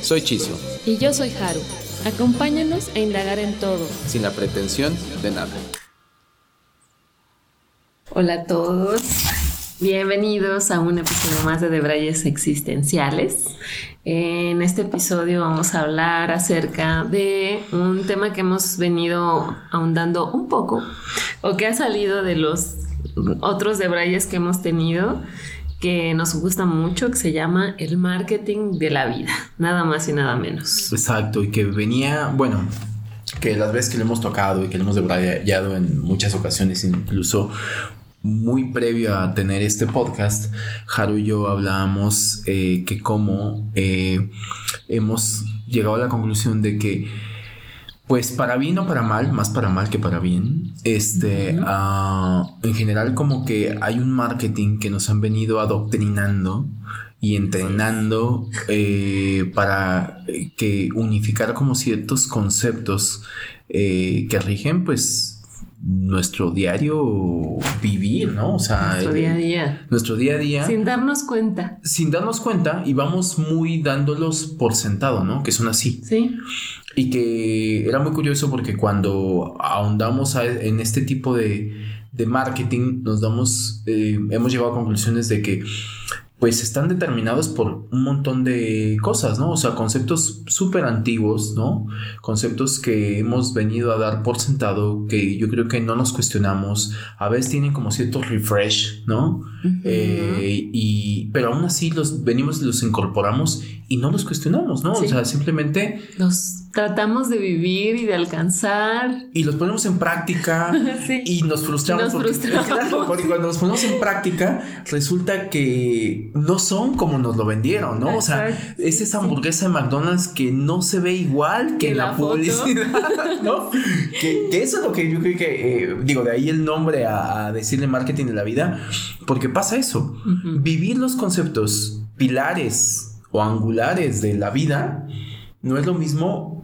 Soy Chiso. Y yo soy Haru. Acompáñanos a indagar en todo. Sin la pretensión de nada. Hola a todos. Bienvenidos a un episodio más de Debrayes Existenciales. En este episodio vamos a hablar acerca de un tema que hemos venido ahondando un poco o que ha salido de los otros Debrayes que hemos tenido que nos gusta mucho, que se llama el marketing de la vida, nada más y nada menos. Exacto, y que venía, bueno, que las veces que lo hemos tocado y que lo hemos debrayado en muchas ocasiones, incluso muy previo a tener este podcast, Haru y yo hablábamos eh, que como eh, hemos llegado a la conclusión de que, pues para bien o para mal, más para mal que para bien, este, ah, en general como que hay un marketing que nos han venido adoctrinando y entrenando eh, para que unificar como ciertos conceptos que rigen pues nuestro diario vivir, ¿no? O sea, nuestro día a día. Nuestro día a día. Sin darnos cuenta. Sin darnos cuenta y vamos muy dándolos por sentado, ¿no? Que son así. Sí. Y que era muy curioso porque cuando ahondamos en este tipo de, de marketing, nos damos, eh, hemos llegado a conclusiones de que pues están determinados por un montón de cosas, ¿no? O sea, conceptos súper antiguos, ¿no? Conceptos que hemos venido a dar por sentado, que yo creo que no nos cuestionamos, a veces tienen como cierto refresh, ¿no? Eh, y, pero aún así los venimos, los incorporamos y no los cuestionamos, ¿no? O sea, simplemente... Los tratamos de vivir y de alcanzar. Y los ponemos en práctica y nos frustramos. porque, cuando los ponemos en práctica resulta que no son como nos lo vendieron, ¿no? O sea, es esa hamburguesa de McDonald's que no se ve igual que en la, publicidad, ¿no? que, eso es lo que yo creo que, eh, digo, de ahí el nombre a, decirle marketing de la vida, porque pasa eso. Vivir los conceptos pilares o angulares de la vida no es lo mismo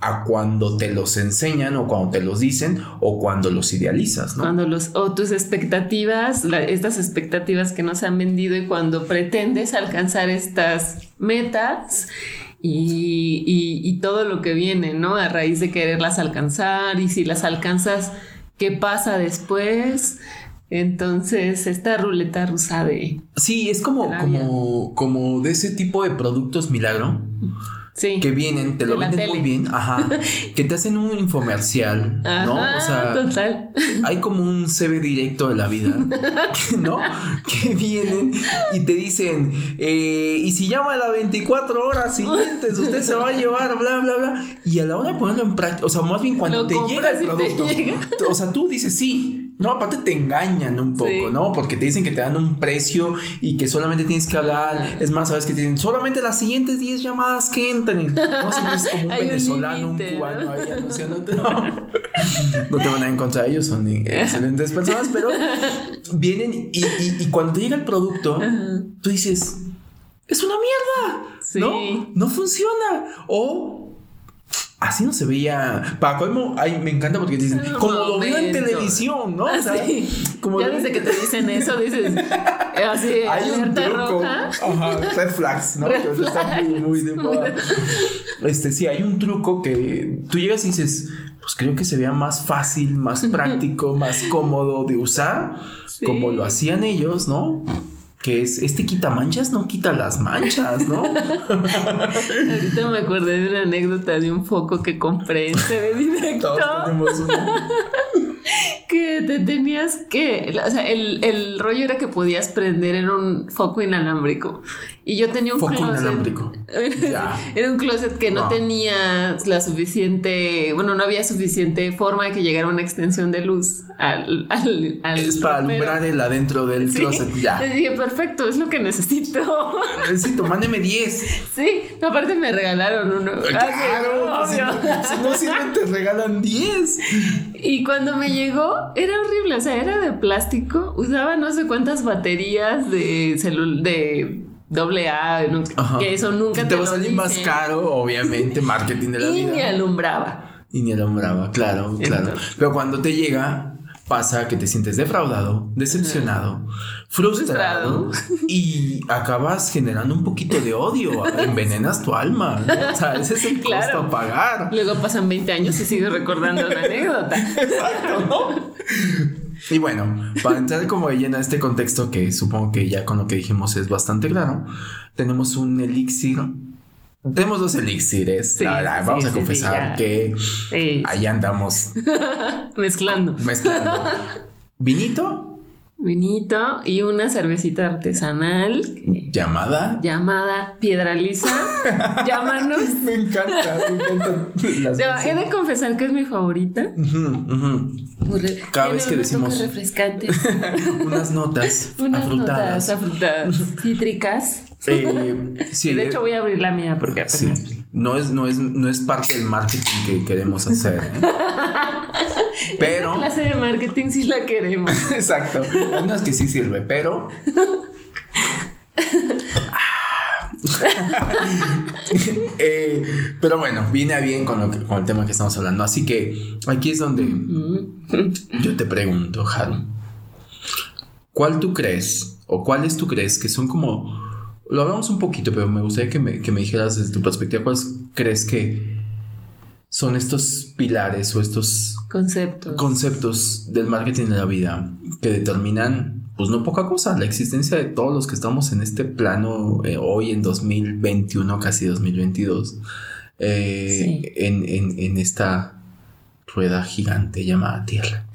a cuando te los enseñan o cuando te los dicen o cuando los idealizas, ¿no? Cuando los, o tus expectativas, estas expectativas que nos han vendido y cuando pretendes alcanzar estas metas y, y, todo lo que viene, ¿no? A raíz de quererlas alcanzar y si las alcanzas, ¿qué pasa después? Entonces, esta ruleta rusa de... Sí, es como, como, como de ese tipo de productos milagro que vienen, te lo venden muy bien, ajá, que te hacen un infomercial, ¿no? O sea, total. hay como un CV directo de la vida, ¿no? Que vienen y te dicen, eh, y si llama a las 24 horas siguientes, usted se va a llevar, bla, bla, bla. Y a la hora de ponerlo en práctica, o sea, más bien cuando te llega el producto, o sea, tú dices sí no, aparte te engañan un poco, ¿no? Porque te dicen que te dan un precio y que solamente tienes que hablar. Es más, sabes que tienen solamente las siguientes 10 llamadas que entran. No sé, es como un venezolano, un, cubano ahí anunciándote. No. no te van a encontrar, ellos son excelentes personas, pero vienen y, y, cuando llega el producto, tú dices, es una mierda. ¿no? No funciona. O así no se veía. Para colmo, ay, me encanta porque dicen, como lo veo en televisión, ¿no? O sea, como ya desde que te dicen eso, dices, eh, así, hay un truco. Roja. Ajá, red flags, ¿no? Red Está muy, muy de moda. Este, sí, hay un truco que tú llegas y dices, pues creo que se vea más fácil, más práctico, más cómodo de usar, como lo hacían ellos, ¿no? Que es este quita manchas no quita las manchas, ¿no? Ahorita me acordé de una anécdota de un foco que compré en TV Directo. Que te tenías que, o sea, el, el rollo era que podías prender en un foco inalámbrico Y yo tenía un Foco closet. inalámbrico. Ya. Era un closet que no tenía la suficiente, bueno, no había suficiente forma de que llegara una extensión de luz al, al, al Es para alumbrar el adentro del Sí. closet. Ya. Le dije, perfecto, es lo que necesito. Necesito, mándeme 10. sí, aparte me regalaron uno. Ah, sí, Claro, pues, si, obvio. no, si no sirven, te regalan 10. Y cuando me llegó, era horrible, o sea, era de plástico, usaba no sé cuántas baterías de celu de doble A, Ajá. que eso nunca te va a salir más caro, obviamente, marketing de la Y vida. alumbraba. Y ni alumbraba, claro, claro. Entonces. Pero cuando te llega, pasa que te sientes defraudado, decepcionado, frustrado y acabas generando un poquito de odio, envenenas tu alma. ¿no? O sea, ese es el Claro. costo a pagar. Luego pasan 20 años y sigo recordando la anécdota. Exacto, ¿no? Y bueno, para entrar como de lleno a este contexto que supongo que ya con lo que dijimos es bastante claro, tenemos un elixir. Tenemos dos elixires. Sí, la verdad, sí, vamos sí, a confesar que ahí andamos mezclando. mezclando. Vinito, Vinito y una cervecita artesanal llamada. llamada Piedra Lisa. Llámanos. Me encanta, me encantan las He de confesar que es mi favorita. Ujú, ujú. Cada Tiene vez que decimos- refrescante. Unas notas Unas afrutadas. notas afrutadas cítricas. Eh, sí, de hecho voy a abrir la mía porque Sí, no es, no es, no es parte del marketing que queremos hacer. ¿eh? Pero, clase de marketing sí la queremos. exacto, hay unas que sí sirve, pero. Eh, pero bueno, viene a bien con, lo que- con el tema que estamos hablando. Así que aquí es donde yo te pregunto, Haru. ¿Cuál tú crees o cuáles tú crees que son como... Lo hablamos un poquito, pero me gustaría que me, que me dijeras desde tu perspectiva, ¿cuáles crees que son estos pilares o estos Conceptos. conceptos del marketing de la vida que determinan, pues no poca cosa, la existencia de todos los que estamos en este plano eh, hoy en 2021, casi 2022, eh, Sí. en, en- en esta rueda gigante llamada Tierra.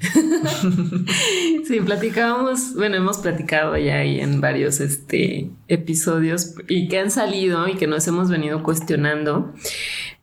Sí, platicábamos, bueno, hemos platicado ya ahí en varios este, episodios y que han salido y que nos hemos venido cuestionando.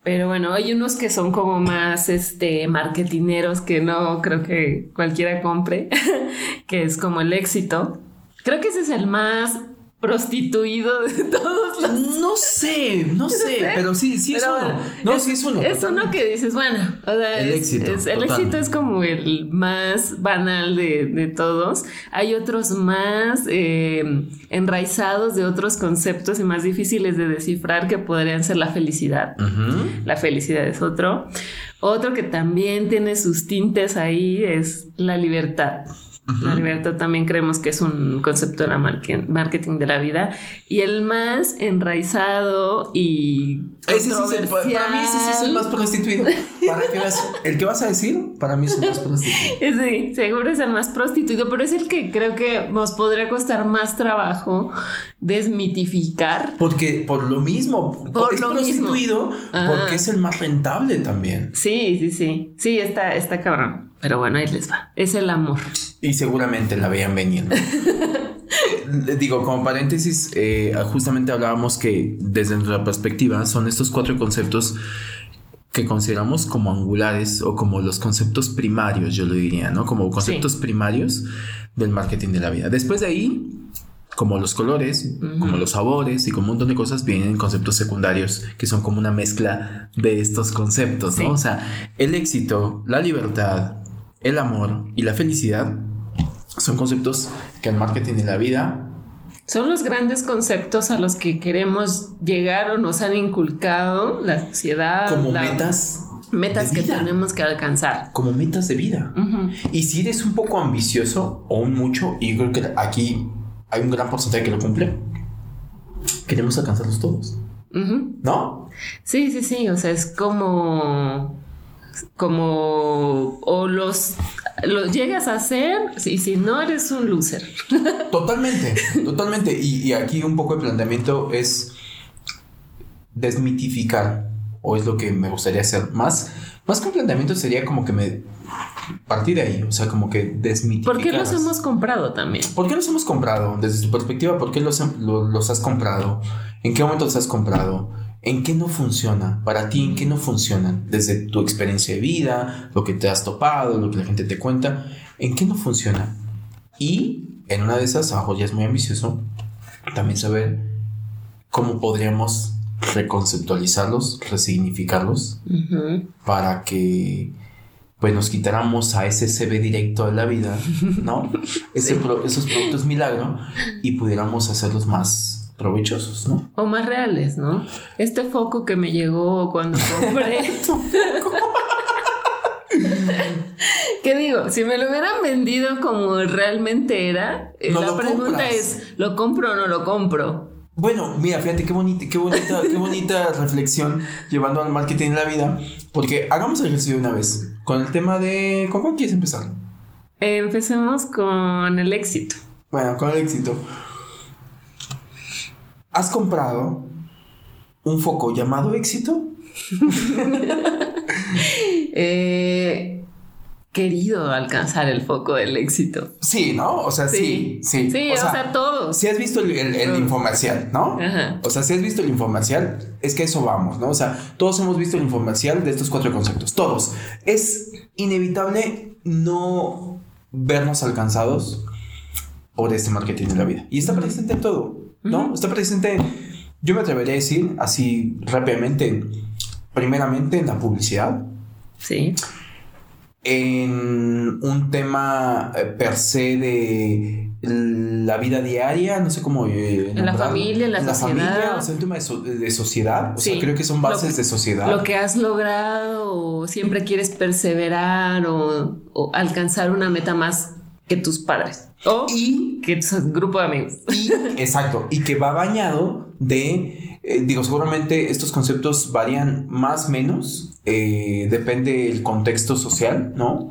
Pero bueno, hay unos que son como más este, marketineros que no creo que cualquiera compre, que es como el éxito. Creo que ese es el más prostituido de todos los No sé, no sé, pero sí, sí es uno. No, sí es uno. Es totalmente. uno que dices, bueno, o sea, El es- éxito, es- el éxito es como el más banal de, de todos. Hay otros más eh, enraizados de otros conceptos y más difíciles de descifrar que podrían ser la felicidad. La felicidad es otro. Otro que también tiene sus tintes ahí es la libertad. La libertad también creemos que es un concepto de la marketing de la vida. Y el más enraizado y Ese sí es el, para mí ese sí es el más prostituido. Para el que vas a decir, para mí es el más prostituido. Sí, seguro es el más prostituido, pero es el que creo que nos podría costar más trabajo desmitificar. Porque por lo mismo, Por es lo prostituido porque es el más rentable también. Sí, sí, sí. Sí, está, está cabrón. Pero bueno, ahí les va. Es el amor. Y seguramente la veían venir. Le Digo, como paréntesis, eh, justamente hablábamos que desde nuestra perspectiva son estos cuatro conceptos que consideramos como angulares o como los conceptos primarios, yo lo diría, ¿no? Como conceptos primarios del marketing de la vida. Después de ahí, como los colores, como los sabores y como un montón de cosas, vienen conceptos secundarios que son como una mezcla de estos conceptos, ¿no? Sí. O sea, el éxito, la libertad, el amor y la felicidad son conceptos que el marketing de la vida Son los grandes conceptos a los que queremos llegar o nos han inculcado la sociedad. como la- metas metas que vida. tenemos que alcanzar. como metas de vida. Y si eres un poco ambicioso o un mucho, y yo creo que aquí hay un gran porcentaje que lo cumple, queremos alcanzarlos todos. ¿no? Sí, sí, sí. O sea, es como. Como. O los. Los llegas a hacer y si no eres un loser. Totalmente, totalmente. Y, y aquí un poco el planteamiento es desmitificar o es lo que me gustaría hacer. Más, más que un planteamiento sería como que me partir de ahí, o sea, como que desmitificar. ¿Por qué los hemos comprado también? ¿Por qué los hemos comprado? Desde tu perspectiva, ¿por qué los, los has comprado? ¿En qué momento los has comprado? ¿En qué no funciona? Para ti, ¿en qué no funcionan? Desde tu experiencia de vida, lo que te has topado, lo que la gente te cuenta, ¿en qué no funciona? Y en una de esas, abajo ya es muy ambicioso, también saber cómo podríamos reconceptualizarlos, resignificarlos, para que pues nos quitáramos a ese CB directo de la vida, ¿no? esos productos milagro y pudiéramos hacerlos más provechosos, ¿no? O más reales, ¿no? Este foco que me llegó cuando compré. ¿Qué digo? Si me lo hubieran vendido como realmente era, eh, la pregunta es, ¿lo compro o no lo compro? Bueno, mira, fíjate qué bonita, qué bonita, qué bonita reflexión llevando al marketing en la vida. Porque hagamos el ejercicio una vez. Con el tema de. ¿Con cuál quieres empezar? empecemos con el éxito. Bueno, con el éxito. ¿Has comprado un foco llamado éxito? eh, querido alcanzar el foco del éxito. Sí, ¿no? O sea, sí, sí. Sí, o, sea, todos. Si has visto el, el, infomercial, ¿no? Ajá. O sea, si has visto el infomercial, es que eso vamos, ¿no? O sea, todos hemos visto el infomercial de estos cuatro conceptos, todos. Es inevitable no vernos alcanzados por este marketing de la vida. Y está presente en todo, ¿no? Está presente, yo me atrevería a decir así rápidamente, primeramente en la publicidad. Sí en un tema eh, per se de la vida diaria, no sé cómo. Eh, en la familia, en la, sociedad. Familia, o sea, un tema de, sociedad. O sea, creo que son bases de sociedad. Lo que has logrado, o siempre quieres perseverar, o, alcanzar una meta más que tus padres. O y, que tu grupo de amigos. Y, exacto. Y que va bañado de eh, digo, seguramente estos conceptos varían más menos, eh, depende del contexto social, ¿no?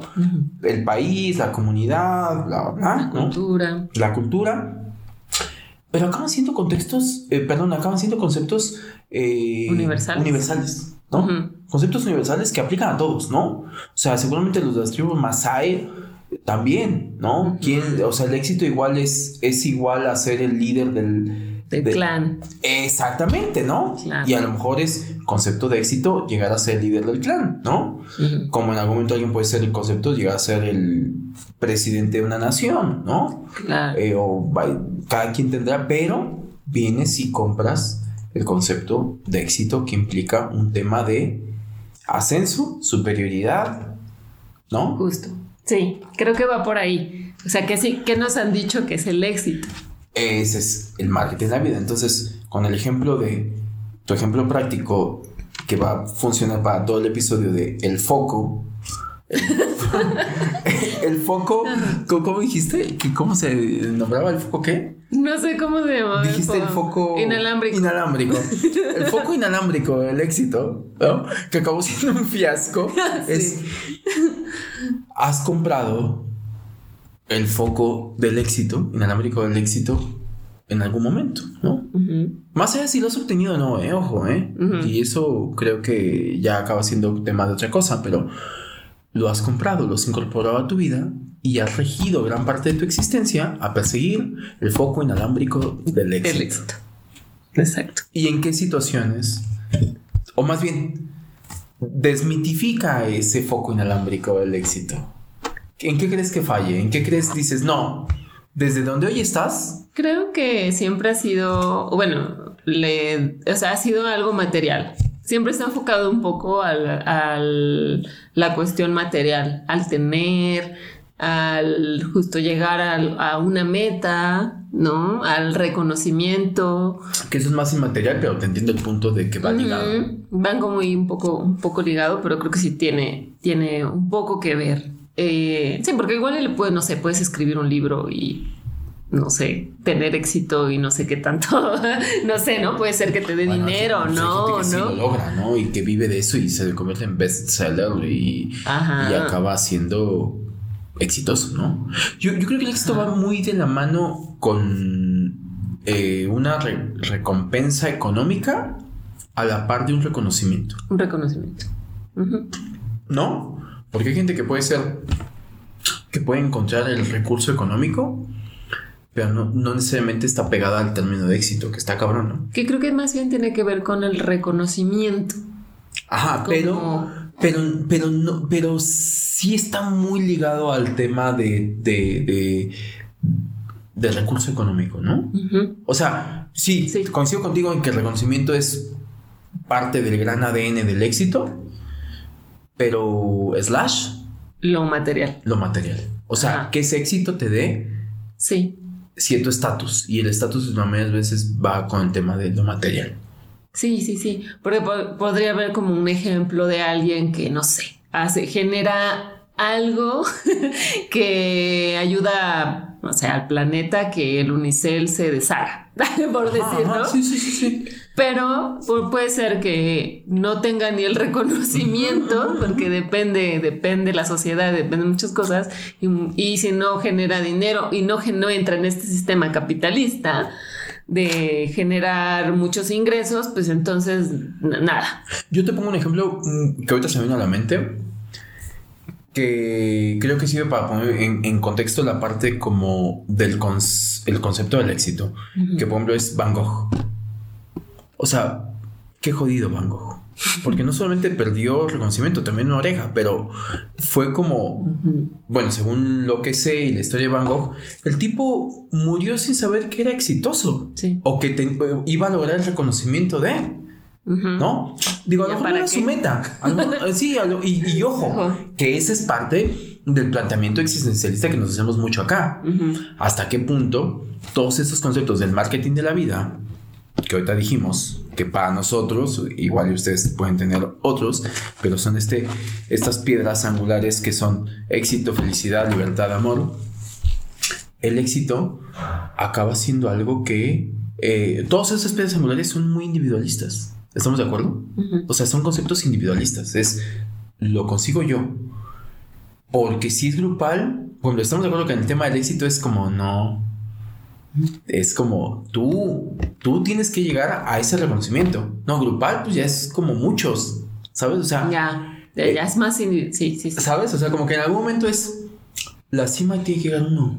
El país, la comunidad, bla, bla, La cultura. La cultura. Pero acaban siendo contextos, eh, perdón, acaban siendo conceptos universales. universales, ¿no? Conceptos universales que aplican a todos, ¿no? O sea, seguramente los de las tribus Masai también, ¿no? O sea, el éxito igual es, es igual a ser el líder del del clan. Exactamente, ¿no? Y a lo mejor es concepto de éxito llegar a ser líder del clan, ¿no? Como en algún momento alguien puede ser el concepto de llegar a ser el presidente de una nación, ¿no? Claro. Eh, o cada quien tendrá, pero vienes si compras el concepto de éxito que implica un tema de ascenso, superioridad, ¿no? Justo. Sí, creo que va por ahí. O sea, que sí, que nos han dicho que es el éxito. Ese es el marketing de la vida. Entonces, con el ejemplo de tu ejemplo práctico que va a funcionar para todo el episodio de el foco. El, foco, ¿cómo dijiste? ¿Cómo se nombraba el foco qué? No sé cómo se llamaba. Dijiste el foco, inalámbrico. Inalámbrico. El foco inalámbrico, el éxito, ¿no? que acabó siendo un fiasco. Es, has comprado el foco del éxito, inalámbrico del éxito, en algún momento, ¿no? Más allá de si lo has obtenido o no, ¿eh? Ojo, ¿eh? Y eso creo que ya acaba siendo tema de otra cosa, pero lo has comprado, lo has incorporado a tu vida y has regido gran parte de tu existencia a perseguir el foco inalámbrico del éxito. éxito. Exacto. ¿Y en qué situaciones? O más bien, desmitifica ese foco inalámbrico del éxito. ¿En qué crees que falle? ¿En qué crees dices, no, desde donde hoy estás? Creo que siempre ha sido, bueno, le, o sea, ha sido algo material. Siempre está enfocado un poco al, la cuestión material, al tener, al justo llegar a una meta, ¿no? Al reconocimiento. Que eso es más inmaterial, pero te entiendo el punto de que va ligado. Van como un poco, un poco ligado, pero creo que sí tiene, tiene un poco que ver. Eh, sí, porque igual le puedes, no sé, puedes escribir un libro y no sé, tener éxito y no sé qué tanto, no sé, ¿no? Puede ser que te dé dinero, ¿no? Que ¿no? lo logra, ¿no? Y que vive de eso y se convierte en bestseller y, y acaba siendo exitoso, ¿no? Yo, creo que el éxito va muy de la mano con eh, una recompensa económica a la par de un reconocimiento. Un reconocimiento. Ujú. ¿No? Porque hay gente que puede ser, que puede encontrar el recurso económico, pero no, no necesariamente está pegada al término de éxito, que está cabrón, ¿no? Que creo que más bien tiene que ver con el reconocimiento. Ajá, Como- pero, pero, pero, no, pero sí está muy ligado al tema de, de, de, del recurso económico, ¿no? O sea, sí, Sí. coincido contigo en que el reconocimiento es parte del gran ADN del éxito, pero slash Lo material. lo material. O sea, Ajá. que ese éxito te dé Sí. cierto estatus y el estatus varias veces va con el tema de lo material. Sí, sí, sí. Porque po- podría haber como un ejemplo de alguien que, no sé, hace, genera algo que ayuda, o sea, al planeta que el unicel se deshaga, por decir, Ajá. Sí, sí, sí, sí. Pero pu- puede ser que no tenga ni el reconocimiento, porque depende, depende la sociedad, depende de muchas cosas, y, y si no genera dinero y no, no entra en este sistema capitalista de generar muchos ingresos, pues entonces nada. Yo te pongo un ejemplo mm, que ahorita se me viene a la mente, que creo que sirve para poner en, en contexto la parte como del cons- el concepto del éxito, que por ejemplo es Van Gogh. O sea, qué jodido Van Gogh. Porque no solamente perdió reconocimiento, también una oreja, pero fue como, bueno, según lo que sé y la historia de Van Gogh, el tipo murió sin saber que era exitoso Sí. o que te- iba a lograr el reconocimiento de. ¿no? Digo, a lo ¿Ya mejor era qué? su meta. Eh, sí, y, y ojo, Ojo. que ese es parte del planteamiento existencialista que nos hacemos mucho acá. Hasta qué punto todos estos conceptos del marketing de la vida, que ahorita dijimos, que para nosotros, igual y ustedes pueden tener otros, pero son este, estas piedras angulares que son éxito, felicidad, libertad, amor. El éxito acaba siendo algo que eh, todas esas piedras angulares son muy individualistas. ¿Estamos de acuerdo? O sea, son conceptos individualistas. Es lo consigo yo. Porque si es grupal, bueno, estamos de acuerdo que en el tema del éxito es como no. Es como tú, tú tienes que llegar a ese reconocimiento. No, grupal, pues ya es como muchos, ¿sabes? O sea, Ya, ya, ya es más. Sí, sí, sí. ¿sabes? O sea, como que en algún momento es la cima tiene que llegar uno.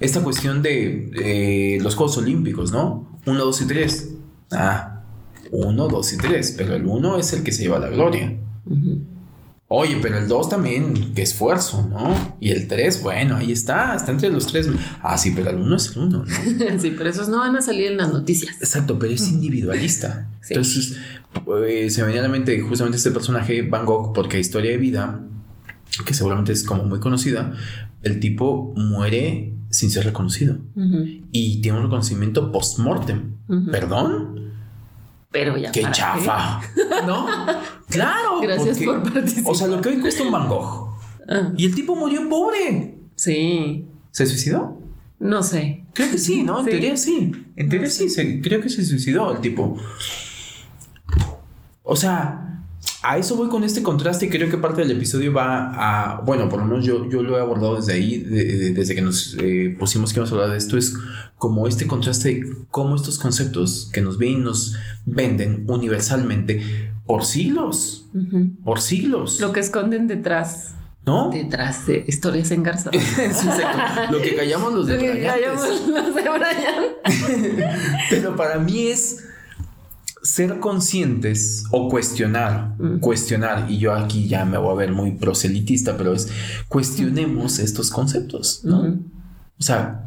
Esta cuestión de eh, los Juegos Olímpicos, ¿no? Uno, dos y tres. Ah, uno, dos y tres, pero el uno es el que se lleva la gloria. Oye, pero el 2 también, qué esfuerzo, ¿no? Y el 3, bueno, ahí está, está entre los tres. Ah, sí, pero el 1 es el 1, ¿no? Sí, pero esos no van a salir en las noticias. Exacto, pero es individualista. Sí. Entonces, eh, se me venía a la mente justamente este personaje, Van Gogh, porque historia de vida, que seguramente es como muy conocida, el tipo muere sin ser reconocido Ujú. y tiene un reconocimiento post-mortem. ¿Perdón? Pero ya. ¡Qué para chafa! ¿No? Claro. Gracias porque- por participar. O sea, lo que hoy cuesta un Van Gogh. Ah, Y el tipo murió pobre. sí. ¿Se suicidó? No sé. Creo que sí, ¿no? En Sí. teoría sí. En teoría sí, se- creo que se suicidó el tipo. O sea, a eso voy con este contraste y creo que parte del episodio va a... Bueno, por lo menos yo, yo lo he abordado desde ahí, de- de- desde que nos eh, pusimos que íbamos a hablar de esto, es como este contraste de cómo estos conceptos que nos ven y nos venden universalmente por siglos, por siglos, Lo que esconden detrás, ¿no? detrás de historias engarzadas. Sí, exacto. Lo que callamos los de Sí, Brian callamos los de Brian. Pero para mí es ser conscientes o cuestionar, Mm. cuestionar, y yo aquí ya me voy a ver muy proselitista, pero es cuestionemos estos conceptos, ¿no? O sea,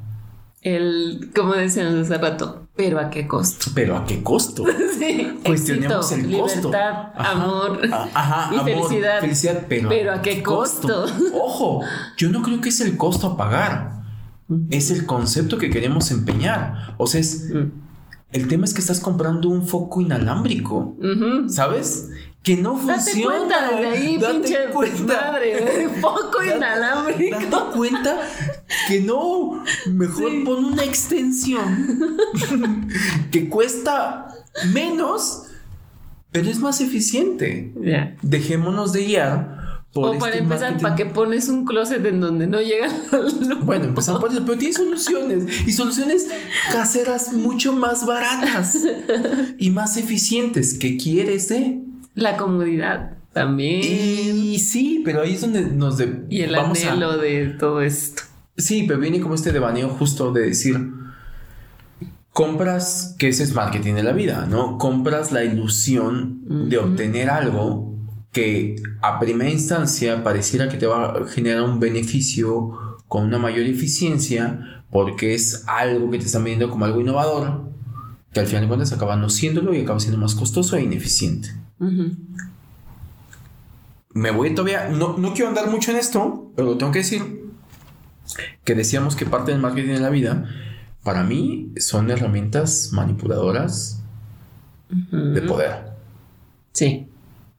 El, como decíamos hace rato, pero a qué costo. pero ¿a qué costo? Sí, Cuestionemos éxito, el costo. Libertad, Ajá. amor Ajá, y amor, felicidad. felicidad, pero, Pero ¿a qué costo? Ojo, yo no creo que es el costo a pagar. Es el concepto que queremos empeñar. O sea, es. El tema es que estás comprando un foco inalámbrico. ¿Sabes? Que no Date funciona. cuenta desde ahí, Date pinche cuenta. madre. Poco Date- inalámbrico. Date cuenta que no. Mejor Sí. pon una extensión que cuesta menos, pero es más eficiente. Dejémonos de guiar o para este empezar, marketing. ¿para qué pones un closet en donde no llega la luz? Bueno, empezamos por eso, pero tiene soluciones y soluciones caseras mucho más baratas y más eficientes. ¿Qué quieres, eh? La comodidad también. Y sí, pero ahí es donde nos de- Y el vamos a- anhelo de todo esto. Sí, pero viene como este devaneo justo de decir, compras, que ese es marketing de la vida, ¿no? Compras la ilusión de obtener algo que a primera instancia pareciera que te va a generar un beneficio con una mayor eficiencia porque es algo que te están vendiendo como algo innovador, que al final de cuentas acaba no siéndolo y acaba siendo más costoso e ineficiente. Me voy todavía, no, no quiero andar mucho en esto, pero lo tengo que decir, que decíamos que parte del marketing de la vida, para mí, son herramientas manipuladoras de poder, Sí.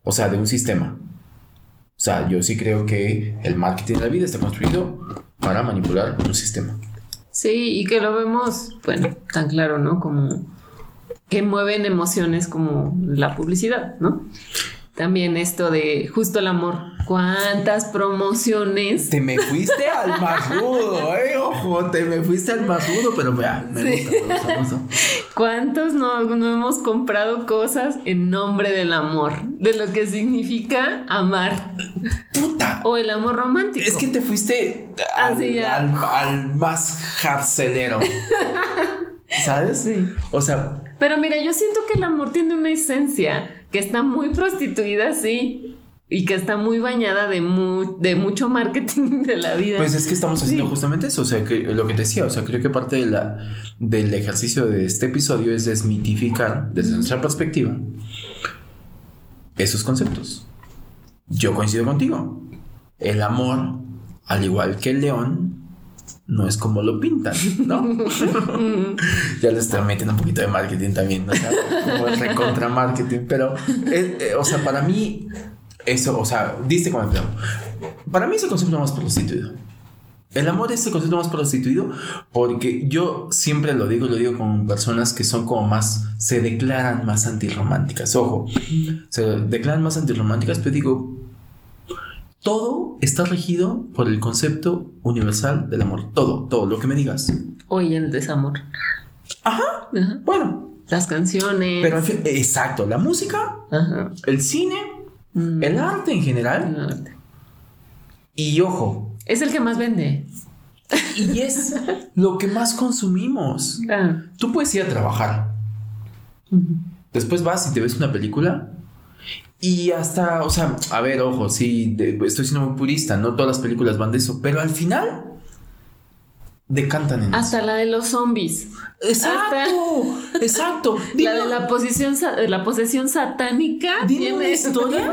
O sea, de un sistema. O sea, yo sí creo que el marketing de la vida está construido para manipular un sistema. Sí, y que lo vemos, bueno, tan claro, ¿no? Como que mueven emociones como la publicidad, ¿no? También esto de justo el amor. ¿Cuántas promociones? Te me fuiste al más rudo, eh, ojo, te me fuiste al más rudo, pero vea, me Sí. gusta, me gusta, me gusta. ¿Cuántos no, no hemos comprado cosas en nombre del amor? De lo que significa amar. Puta, O el amor romántico. Es que te fuiste al, Así al- al más jarcelero. ¿Sabes? Sí. O sea, Pero mira, yo siento que el amor tiene una esencia que está muy prostituida, sí. Y que está muy bañada de, mu- de mucho marketing de la vida. pues es que estamos haciendo Sí. justamente eso. O sea, que lo que te decía, o sea, creo que parte de la, del ejercicio de este episodio es desmitificar desde nuestra perspectiva esos conceptos. Yo coincido contigo. El amor, al igual que el león, no es como lo pintan, ¿no? ya le estoy metiendo un poquito de marketing también, ¿no? O sea, como el recontra marketing, pero, eh, eh, o sea, para mí, eso, o sea, diste con el clavo. Para mí es el concepto más prostituido. El amor es el concepto más prostituido porque yo siempre lo digo, lo digo con personas que son como más, se declaran más antirrománticas. Ojo, se declaran más antirrománticas, pero digo, todo está regido por el concepto universal del amor. Todo, todo, lo que me digas. Hoy el desamor. Ajá, Ajá. bueno, Las canciones. pero en fin, exacto, la música, Ajá. el cine, Mm. el arte en general El arte. y ojo, Es el que más vende. y es lo que más consumimos. Claro. Tú puedes ir a trabajar, después vas y te ves una película y hasta, o sea, a ver, ojo, sí, de- estoy siendo muy purista, no todas las películas van de eso, pero al final decantan en eso. Hasta la de los zombies. Exacto, exacto. Dime, La de la posesión, sa- la posesión satánica. dime una historia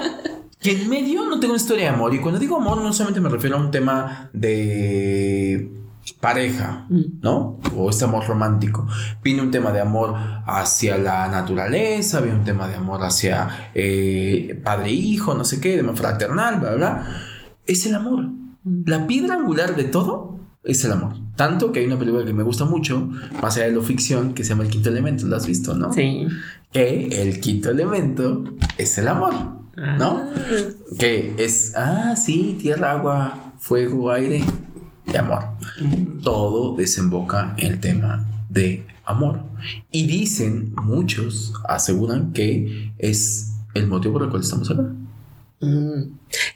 que en medio no tengo una historia de amor. Y cuando digo amor, no solamente me refiero a un tema de pareja, Mm. ¿no? O este amor romántico. Viene un tema de amor hacia la naturaleza, viene un tema de amor hacia eh, padre-hijo, no sé qué, de amor fraternal, bla, bla. Es el amor. Mm. La piedra angular de todo es el amor. Tanto que hay una película que me gusta mucho, más allá de lo ficción, que se llama El Quinto Elemento. ¿La has visto, no? Sí. Que el quinto elemento es el amor, ¿no? Ah. Que es, ah, sí, tierra, agua, fuego, aire amor. Todo desemboca en el tema de amor. Y dicen, muchos aseguran que es el motivo por el cual estamos acá. Mm.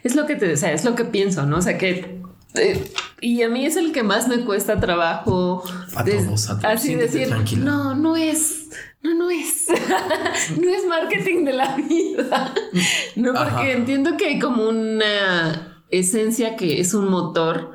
Es lo que te, o sea, es lo que pienso, ¿no? O sea que eh, y a mí es el que más me cuesta trabajo A des- todos, a todos. así Siéntete decir, tranquila. no, no es, no, no es, no es marketing de la vida, no porque Ajá. entiendo que hay como una esencia que es un motor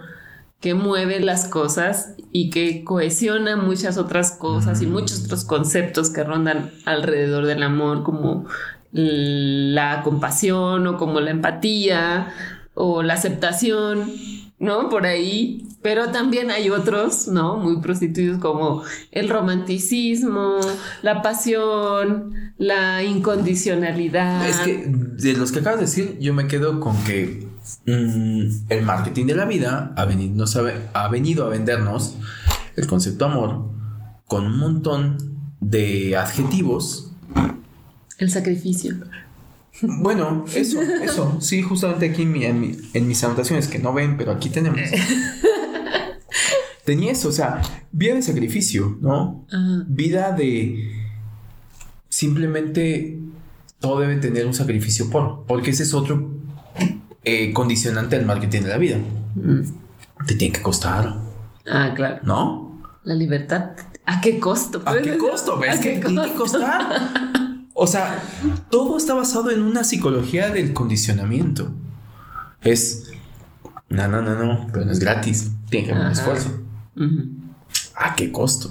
que mueve las cosas y que cohesiona muchas otras cosas y Mm. muchos otros conceptos que rondan alrededor del amor, como la compasión o como la empatía o la aceptación, ¿no? Por ahí. Pero también hay otros, ¿no? Muy prostituidos como el romanticismo, la pasión, la incondicionalidad. Es que de los que acabas de decir, yo me quedo con que mm, el marketing de la vida ha venido, nos ha, ha venido a vendernos el concepto amor con un montón de adjetivos El sacrificio. Bueno, eso, eso. Sí, justamente aquí en, mi- en, mi- en mis anotaciones que no ven, pero aquí tenemos. Tenía eso, o sea, vida de sacrificio, ¿no? Ajá. Vida de simplemente todo debe tener un sacrificio por, porque ese es otro eh, condicionante del marketing de la vida. Mm. Te tiene que costar, Ah, claro. ¿no? La libertad. ¿A qué costo? ¿A qué costo? ¿A Es que qué tiene que costo? costar. O sea, todo está basado en una psicología del condicionamiento. Es, no, no, no, no, pero no es gratis. Tiene que haber un esfuerzo. ¿A qué costo?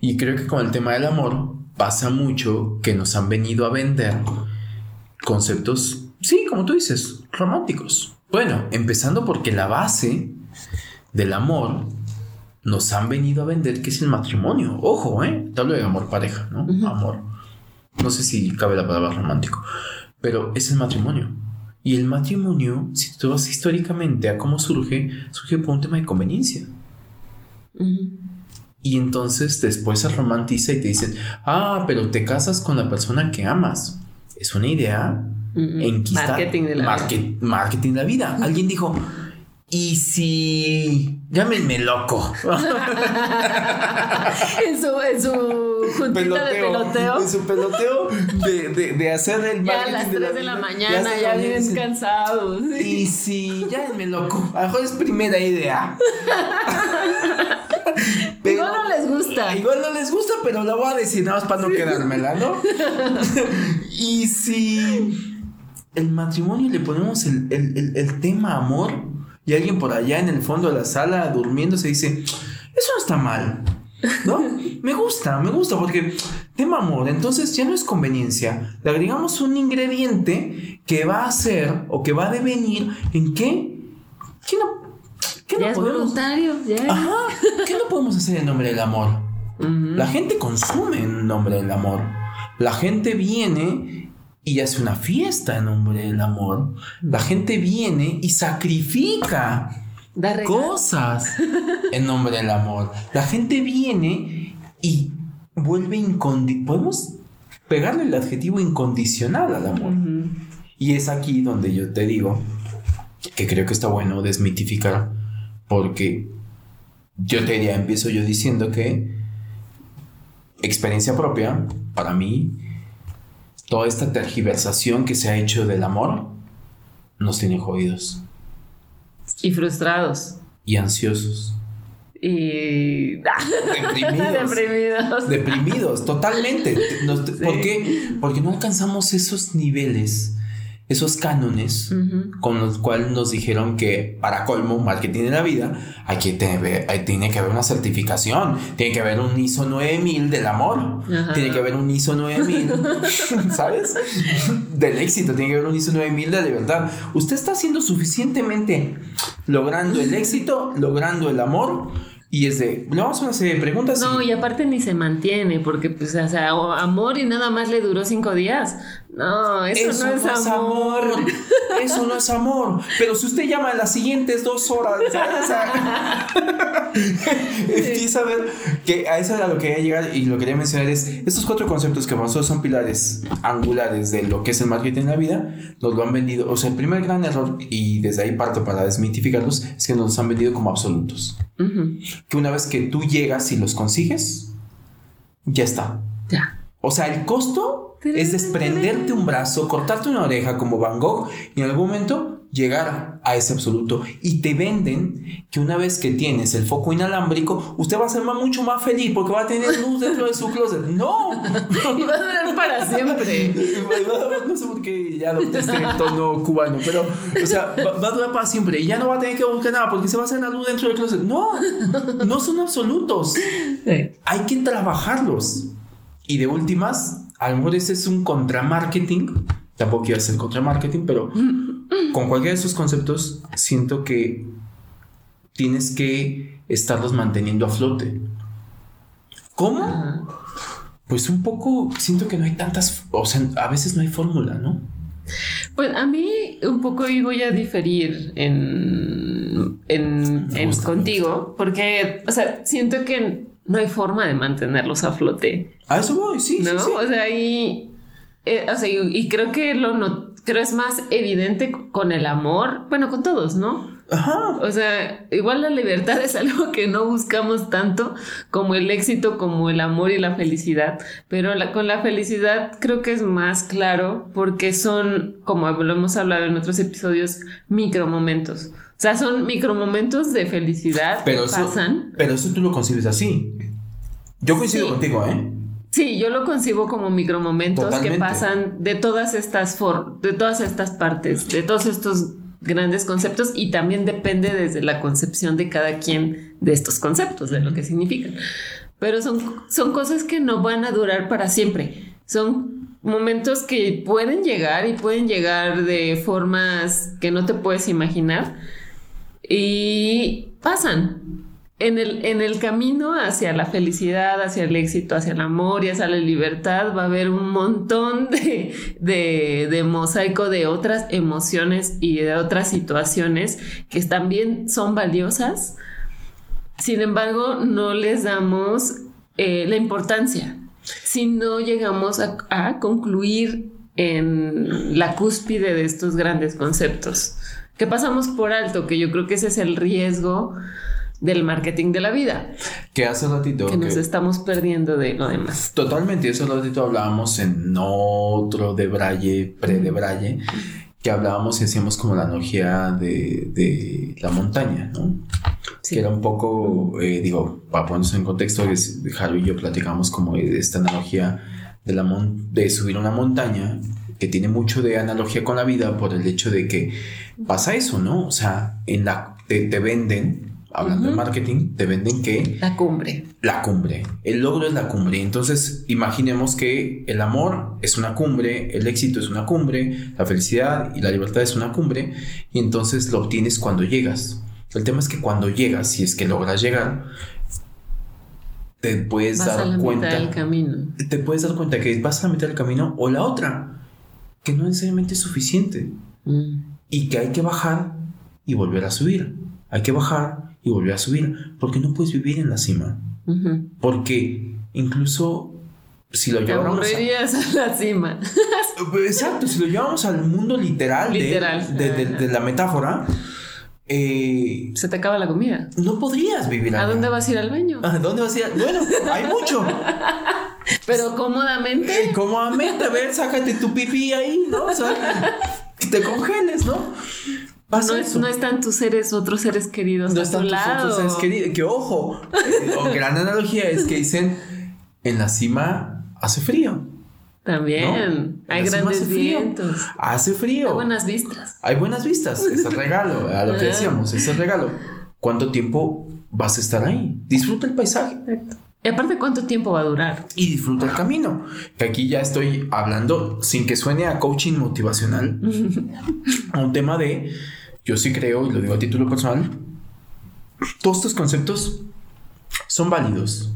Y creo que con el tema del amor pasa mucho que nos han venido a vender conceptos, sí, como tú dices, románticos. Bueno, empezando porque la base del amor nos han venido a vender que es el matrimonio. Ojo, ¿eh? Te hablo de amor pareja, ¿no? Amor. No sé si cabe la palabra romántico, pero es el matrimonio. Y el matrimonio, si tú vas históricamente a cómo surge, surge por un tema de conveniencia. Y entonces después se romantiza y te dicen, ah, pero te casas con la persona que amas. Es una idea Ujú. enquistada. Marketing de la Market- marketing de la vida. Alguien dijo, ¿y si... llámenme loco? en su, en su juntita de peloteo. En su peloteo de, de, de hacer el Ya a marketing las de 3 de la vida. mañana, ya dicen, cansados. sí. Y si, llámenme loco. A lo mejor es primera idea. Pero- Igual no les gusta. Igual no les gusta, pero la voy a decir nada más para no quedármela, ¿no? y si el matrimonio le ponemos el, el- el- el tema amor y alguien por allá en el fondo de la sala durmiendo se dice, eso no está mal, ¿no? Me gusta, me gusta porque tema amor, entonces ya no es conveniencia, le agregamos un ingrediente que va a hacer o que va a devenir en qué, ¿qué no, qué no Ya es podemos- voluntario, ya. Ajá, ¿qué no podemos hacer en nombre del amor? La gente consume en nombre del amor. La gente viene y hace una fiesta en nombre del amor. La gente viene y sacrifica cosas en nombre del amor. La gente viene y vuelve incondicional. Podemos pegarle el adjetivo incondicional al amor. Y es aquí donde yo te digo que creo que está bueno desmitificar, porque yo te diría, empiezo yo diciendo que experiencia propia, para mí, toda esta tergiversación que se ha hecho del amor nos tiene jodidos Y frustrados. y ansiosos, Y. deprimidos. Deprimidos. Deprimidos, totalmente. Nos- ¿Por qué? Porque no alcanzamos esos niveles, esos cánones Ujú. con los cuales nos dijeron que para colmo, marketing de la vida, hay que tener, hay- tiene que haber una certificación, tiene que haber un ISO 9000 del amor, Ajá. tiene que haber un ISO 9000, ¿sabes? Del éxito, tiene que haber un ISO 9000 de libertad. Usted está haciendo suficientemente logrando el éxito, logrando el amor, y es de, le vamos a hacer una serie de preguntas. No, y- y aparte ni se mantiene, porque, pues, o sea, amor y nada más le duró cinco días. No, eso, no, es, amor. Eso no es amor. Pero si usted llama en las siguientes dos horas. O sea, empieza a ver que a eso era lo que quería llegar y lo quería mencionar es estos cuatro conceptos que nosotros son pilares angulares de lo que es el marketing en la vida, nos lo han vendido. O sea, el primer gran error, y desde ahí parto para desmitificarlos, es que nos los han vendido como absolutos. Ujú. Que una vez que tú llegas y los consigues, ya está. Ya. O sea, el costo es desprenderte un brazo, cortarte una oreja como Van Gogh y en algún momento llegar a ese absoluto. Y te venden que una vez que tienes el foco inalámbrico, usted va a ser más- mucho más feliz porque va a tener luz dentro de su closet. ¡No! Y va a durar para siempre. no sé por qué ya adopté este tono cubano, pero, o sea, va, va a durar para siempre y ya no va a tener que buscar nada porque se va a hacer la luz dentro del closet. No, no son absolutos Sí. hay que trabajarlos. Y de últimas, a lo mejor ese es un contramarketing. Tampoco quiero hacer contramarketing, pero con cualquiera de esos conceptos siento que tienes que estarlos manteniendo a flote. ¿Cómo? Ajá. Pues un poco siento que no hay tantas, o sea, a veces no hay fórmula, ¿no? Pues a mí un poco y voy a diferir en, en, Me en gusta, contigo, porque, o sea, siento que no hay forma de mantenerlos a flote, A eso voy, sí. sí, ¿no? sí. O sea, y eh, o sea, y, y creo que lo no, creo es más evidente con el amor, bueno, con todos, ¿no? Ajá. O sea, igual la libertad es algo que no buscamos tanto como el éxito, como el amor y la felicidad, pero la- con la felicidad creo que es más claro porque son, como lo hemos hablado en otros episodios, micromomentos. O sea, son micromomentos de felicidad Pero que eso, pasan. pero eso tú lo concibes así. Yo coincido Sí. contigo, ¿eh? Sí, yo lo concibo como micromomentos que Totalmente. pasan de todas estas for de todas estas partes, de todos estos grandes conceptos y también depende desde la concepción de cada quien de estos conceptos, de lo que significan. Pero son, son cosas que no van a durar para siempre. Son momentos que pueden llegar y pueden llegar de formas que no te puedes imaginar y pasan. En el, en el camino hacia la felicidad, hacia el éxito, hacia el amor y hacia la libertad va a haber un montón de, de, de mosaico de otras emociones y de otras situaciones que también son valiosas. Sin embargo, no les damos eh, la importancia si no llegamos a, a concluir en la cúspide de estos grandes conceptos que pasamos por alto, que yo creo que ese es el riesgo del marketing de la vida, Que hace ratito. que nos que- estamos perdiendo de lo demás. Totalmente, hace ratito hablábamos en otro de Braille, pre de Braille, que hablábamos y hacíamos como la analogía de, de la montaña, ¿no? Sí. Que era un poco, eh, digo, para ponernos en contexto, es, Jaro y yo platicamos como esta analogía de, la mon- de subir una montaña, que tiene mucho de analogía con la vida por el hecho de que pasa eso, ¿no? O sea, en la, te, te venden, hablando de marketing, te venden que La cumbre. la cumbre. El logro es la cumbre. Entonces, imaginemos que el amor es una cumbre, el éxito es una cumbre, la felicidad y la libertad es una cumbre, y entonces lo obtienes cuando llegas. El tema es que cuando llegas, si es que logras llegar, te puedes Vas a dar la cuenta. mitad del camino. Te puedes dar cuenta que vas a la mitad del camino o la otra, que no necesariamente es suficiente Mm. y que hay que bajar y volver a subir. Hay que bajar y volver a subir, porque no puedes vivir en la cima. Porque incluso si lo llevamos a- la cima. Exacto, si lo llevamos al mundo literal, Literal. De, de- de la metáfora, eh, Se te acaba la comida. no podrías vivir ¿A allá. dónde vas a ir al baño? ¿A dónde vas a ir? Bueno, hay mucho. Pero cómodamente. Eh, Cómodamente, a ver, sácate tu pipí ahí, ¿no? O sea, te congeles, ¿no? Pasa No, es- eso. no están tus seres, otros seres queridos No a están tu tus lado. otros seres queridos. Que ojo, eh, o gran analogía es que dicen, en la cima hace frío. También. ¿no? Hay grandes hace frío. vientos. Hace frío. Hay buenas vistas. Hay buenas vistas, es el regalo, a lo que decíamos, es el regalo. ¿Cuánto tiempo vas a estar ahí? Disfruta el paisaje Y aparte, ¿cuánto tiempo va a durar? y disfruta el camino. Que aquí ya estoy hablando sin que suene a coaching motivacional, a un tema de, yo sí creo, y lo digo a título personal, todos estos conceptos son válidos.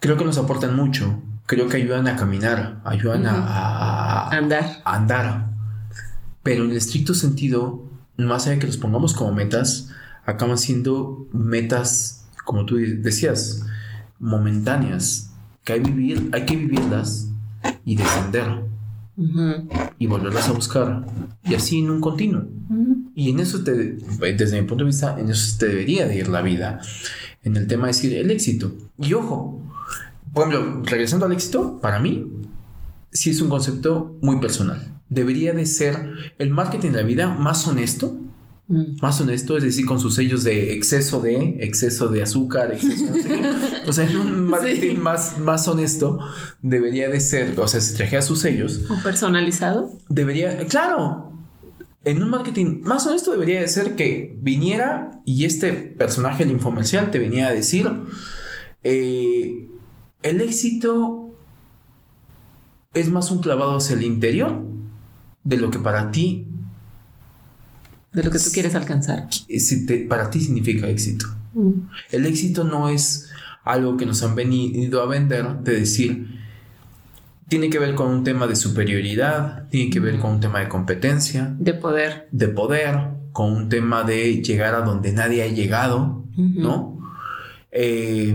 Creo que nos aportan mucho, creo que ayudan a caminar, ayudan a- a, a- Andar. a andar. Pero en el estricto sentido, más allá de que los pongamos como metas, acaban siendo metas, como tú decías, momentáneas, que hay, vivir, hay que vivirlas y descender Y volverlas a buscar. Y así en un continuo. Y en eso, te, desde mi punto de vista, en eso te debería de ir la vida. En el tema de decir el éxito. Y ojo, por ejemplo, regresando al éxito, para mí, sí es un concepto muy personal. Debería de ser el marketing de la vida más honesto. Más honesto, es decir, con sus sellos de exceso de, exceso de azúcar, exceso de no sé qué. O sea, en un marketing Sí. más, más honesto debería de ser, o sea, si trajera sus sellos, ¿O personalizado? debería, claro, en un marketing más honesto debería de ser que viniera y este personaje del infomercial te venía a decir, eh, el éxito es más un clavado hacia el interior de lo que para ti, De lo que tú quieres alcanzar. si te- para ti significa éxito. Mm. El éxito no es algo que nos han venido a vender de decir, tiene que ver con un tema de superioridad, tiene que ver con un tema de competencia, De poder. de poder, con un tema de llegar a donde nadie ha llegado. ¿no? Eh,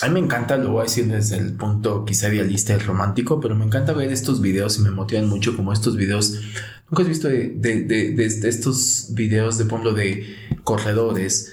a mí me encanta, lo voy a decir desde el punto quizá idealista y romántico, pero me encanta ver estos videos y me motivan mucho como estos videos. ¿Nunca has visto de, de, de, de estos videos de, por de corredores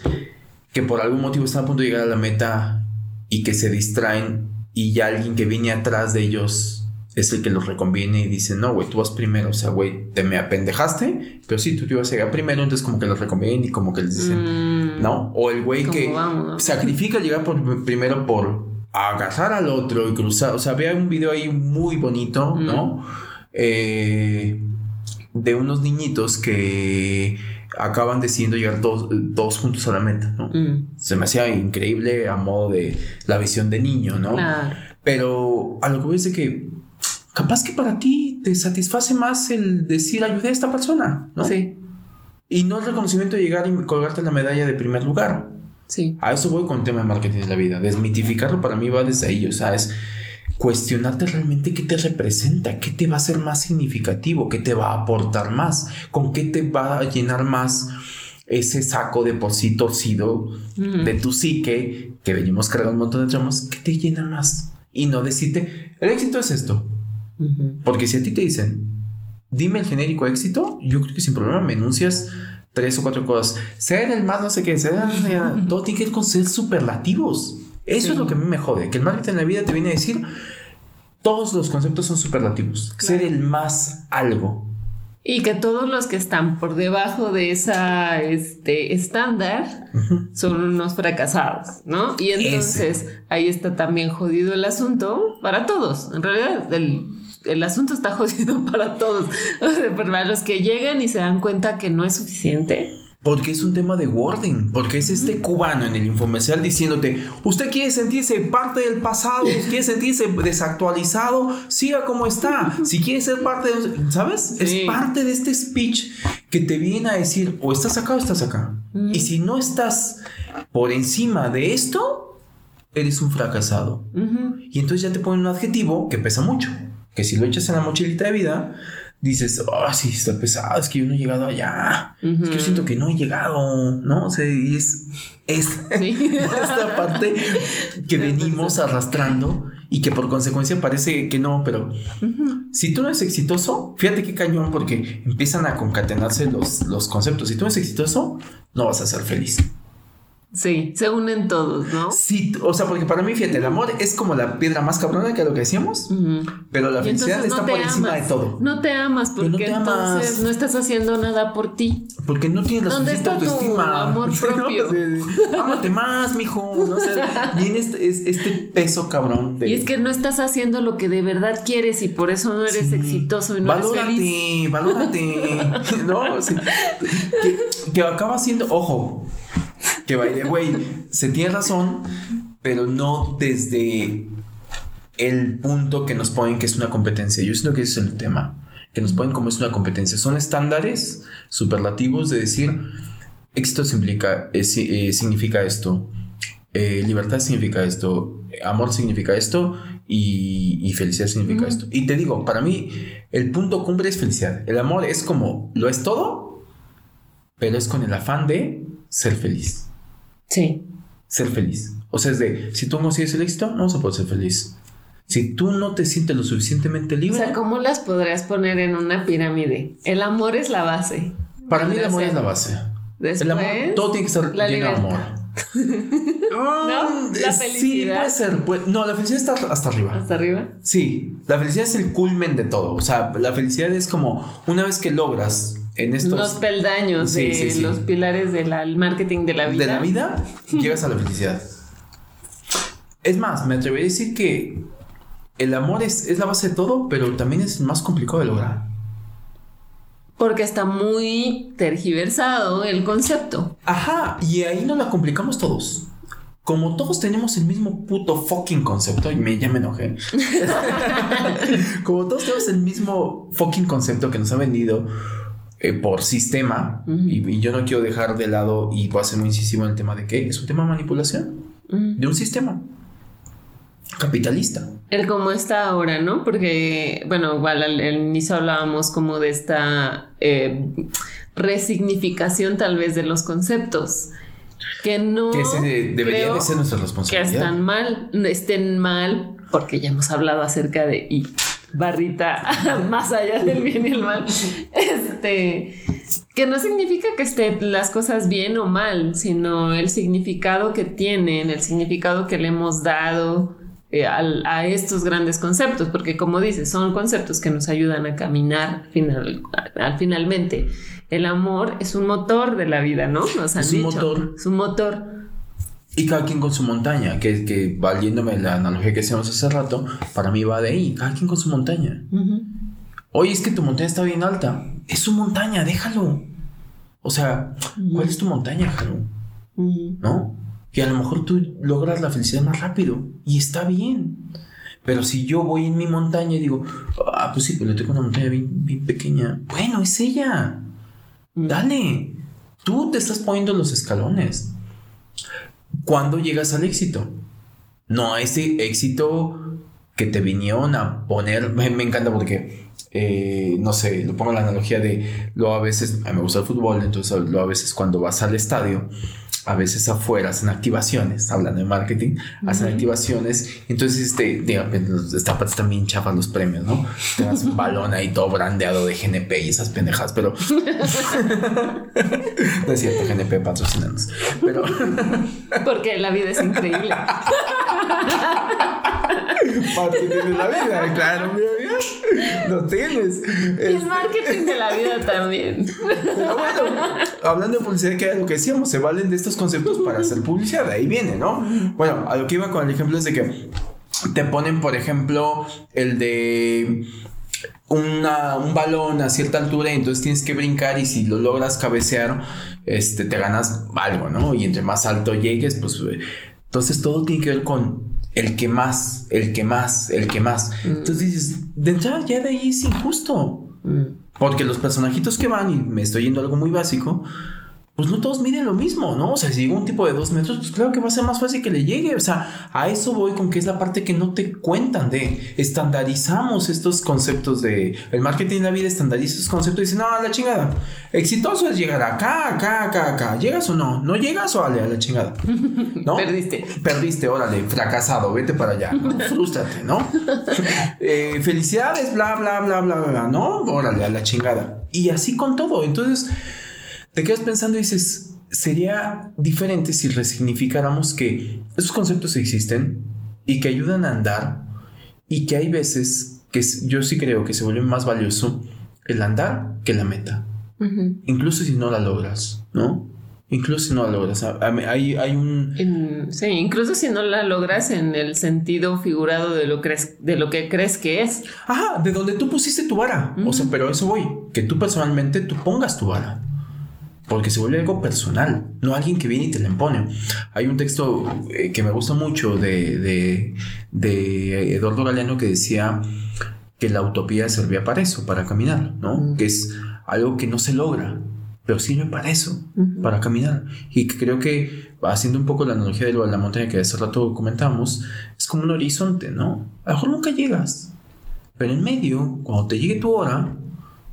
que por algún motivo están a punto de llegar a la meta y que se distraen y ya alguien que viene atrás de ellos es el que los reconviene y dice, no, güey, tú vas primero, o sea, güey, te me apendejaste, pero sí, tú te ibas a llegar primero, entonces como que los reconviene y como que les dicen, mm. ¿no? O el güey que sacrifica llegar por, primero por agarrar al otro y cruzar, o sea, había un video ahí muy bonito, ¿no? Mm. Eh, de unos niñitos que acaban decidiendo llegar todos, juntos a la meta, ¿no? Mm. Se me hacía increíble a modo de la visión de niño, ¿no? Pero a lo que voy es que capaz que para ti te satisface más el decir ayudé a esta persona, ¿no? Sí. Y no el reconocimiento de llegar y colgarte la medalla de primer lugar. Sí. A eso voy con el tema de marketing de la vida. Desmitificarlo para mí va desde ahí, o sea, es cuestionarte realmente qué te representa, qué te va a ser más significativo, qué te va a aportar más, con qué te va a llenar más ese saco de por sí torcido de tu psique que venimos cargando un montón de tramos, ¿qué te llena más? Y no decirte, el éxito es esto, porque si a ti te dicen, dime el genérico éxito, yo creo que sin problema me enuncias tres o cuatro cosas. Ser el más no sé qué, ser, todo tiene que ver con ser superlativos. Eso es lo que a mí me jode, que el marketing en la vida te viene a decir, todos los conceptos son superlativos, ser el más algo. Y que todos los que están por debajo de esa este, estándar son unos fracasados, ¿no? Y entonces ahí está también jodido el asunto para todos. En realidad, el el asunto está jodido para todos. para los que llegan y se dan cuenta que no es suficiente. Porque es un tema de wording, porque es este cubano en el infomercial diciéndote, usted quiere sentirse parte del pasado, quiere sentirse desactualizado, siga como está. Si quiere ser parte de, ¿sabes? Es parte de este speech que te viene a decir, o estás acá o estás acá. Y si no estás por encima de esto, eres un fracasado. Y entonces ya te ponen un adjetivo que pesa mucho que si lo echas en la mochilita de vida, dices, oh, sí, está pesado, es que yo no he llegado allá, es que yo siento que no he llegado, ¿no? O sea, y es, esta parte que venimos arrastrando y que por consecuencia parece que no, pero si tú no eres exitoso, fíjate qué cañón, porque empiezan a concatenarse los, los conceptos. Si tú no eres exitoso, no vas a ser feliz. Sí, se unen todos, ¿no? Sí, o sea, porque para mí, fíjate, el amor es como la piedra más cabrona que lo que decíamos, pero la felicidad está por encima de todo. No te amas porque entonces no estás haciendo nada por ti. Porque no tienes la suficiente autoestima. amor propio. ámate más, mijo. No sé, tienes este, este, peso cabrón. Y es que no estás haciendo lo que de verdad quieres y por eso no eres exitoso y no valórate, eres feliz. Valórate, no, que, que acaba siendo, ojo, que by güey, se tiene razón, pero no desde el punto que nos ponen que es una competencia. Yo siento que ese es el tema, que nos ponen como es una competencia. Son estándares superlativos de decir, éxito significa, eh, eh, significa esto, eh, libertad significa esto, amor significa esto y, felicidad significa esto. Y te digo, para mí el punto cumbre es felicidad. El amor es como, lo es todo, pero es con el afán de ser feliz. Sí. Ser feliz. O sea, es de, si tú no sigues el éxito, no vas a poder ser feliz. Si tú no te sientes lo suficientemente libre. O sea, ¿cómo las podrías poner en una pirámide? El amor es la base. Para mí el amor es la base. el amor, todo tiene que estar lleno de amor. ¿No? La felicidad. Sí, puede ser. no, la felicidad está hasta arriba. ¿Hasta arriba? Sí, la felicidad es el culmen de todo. O sea, la felicidad es como una vez que logras en estos... Los peldaños de los pilares del marketing de la vida. De la vida, llegas a la felicidad. Es más, me atrevería a decir que el amor es, es la base de todo, pero también es más complicado de lograr. Porque está muy tergiversado el concepto. Ajá, y ahí nos la complicamos todos. Como todos tenemos el mismo puto fucking concepto, y me, ya me enojé. Como todos tenemos el mismo fucking concepto que nos ha vendido eh, por sistema, y, yo no quiero dejar de lado, y voy a ser muy incisivo en el tema de que es un tema de manipulación de un sistema capitalista. El como está ahora, ¿no? Porque, bueno, igual al, inicio hablábamos como de esta eh, resignificación tal vez de los conceptos. Que no. Que debería de ser nuestra que responsabilidad. están mal, estén mal, porque ya hemos hablado acerca de y barrita más allá del bien y el mal. Este que no significa que estén las cosas bien o mal, sino el significado que tienen, el significado que le hemos dado eh, al- a estos grandes conceptos, porque como dices, son conceptos que nos ayudan a caminar final, al finalmente. El amor es un motor de la vida, ¿no? Nos han Es un dicho. motor. Es un motor. Y cada quien con su montaña, que, que valiéndome la analogía que hicimos hace rato, para mí va de ahí, cada quien con su montaña. Ujú. Oye, es que tu montaña está bien alta. Es su montaña, déjalo. O sea, ¿cuál es tu montaña? Ujú. ¿No? Y a lo mejor tú logras la felicidad más rápido y está bien. Pero si yo voy en mi montaña y digo, ah, pues sí, pero yo tengo una montaña bien, bien pequeña. Bueno, es ella. Dale. Tú te estás poniendo los escalones. ¿Cuándo llegas al éxito? No a ese éxito que te vinieron a poner. Me, me encanta porque, eh, no sé, lo pongo en la analogía de lo a veces, a mí me gusta el fútbol, entonces lo a veces cuando vas al estadio, a veces afuera hacen activaciones, hablando de marketing, hacen Ujú. activaciones, entonces este, diga, esta parte también chafan los premios, ¿no? Te das un balón ahí todo brandeado de GNP y esas pendejas, pero no es cierto, GNP patrocinanos, pero Porque la vida es increíble. marketing de la vida, claro, mira, mira, lo tienes. Y Es- el marketing de la vida también. Pero bueno, hablando de publicidad, que era lo que decíamos, se valen de estos conceptos para hacer publicidad, ahí viene, ¿no? Bueno, a lo que iba con el ejemplo es de que te ponen, por ejemplo, el de una, un balón a cierta altura y entonces tienes que brincar y si lo logras cabecear, este, te ganas algo, ¿no? Y entre más alto llegues, pues... eh, Entonces todo tiene que ver con el que más, el que más, el que más. Entonces dices, de entrada ya de ahí es injusto. Porque los personajitos que van, y me estoy yendo a algo muy básico, pues no todos miden lo mismo, ¿no? O sea, si llega un tipo de dos metros, pues claro que va a ser más fácil que le llegue. O sea, a eso voy con que es la parte que no te cuentan de estandarizamos estos conceptos de el marketing de la vida, estandariza esos conceptos y dice, no, a la chingada. Exitoso es llegar acá, acá, acá, acá. ¿Llegas o no? ¿No llegas o vale a la chingada? ¿No? Perdiste. Perdiste, órale, fracasado, vete para allá, ¿no? Frústrate, ¿no? Eh, felicidades, bla, bla, bla, bla, bla, ¿no? Órale, a la chingada. Y así con todo. Entonces, te quedas pensando y dices, sería diferente si resignificáramos que esos conceptos existen y que ayudan a andar y que hay veces que yo sí creo que se vuelve más valioso el andar que la meta. Incluso si no la logras, ¿no? Incluso si no la logras. Hay, hay un... En- sí, incluso si no la logras en el sentido figurado de lo, crees, de lo que crees que es. Ajá, de donde tú pusiste tu vara. O sea, pero eso voy. Que tú personalmente tú pongas tu vara. Porque se vuelve algo personal, no alguien que viene y te la impone. Hay un texto eh, que me gusta mucho de, de, de Eduardo Galeano que decía que la utopía servía para eso, para caminar, ¿no? Mm. Que es algo que no se logra, pero sirve para eso, Ujú. para caminar. Y creo que, haciendo un poco la analogía de lo de la montaña que hace rato comentamos, es como un horizonte, ¿no? A lo mejor nunca llegas, pero en medio, cuando te llegue tu hora,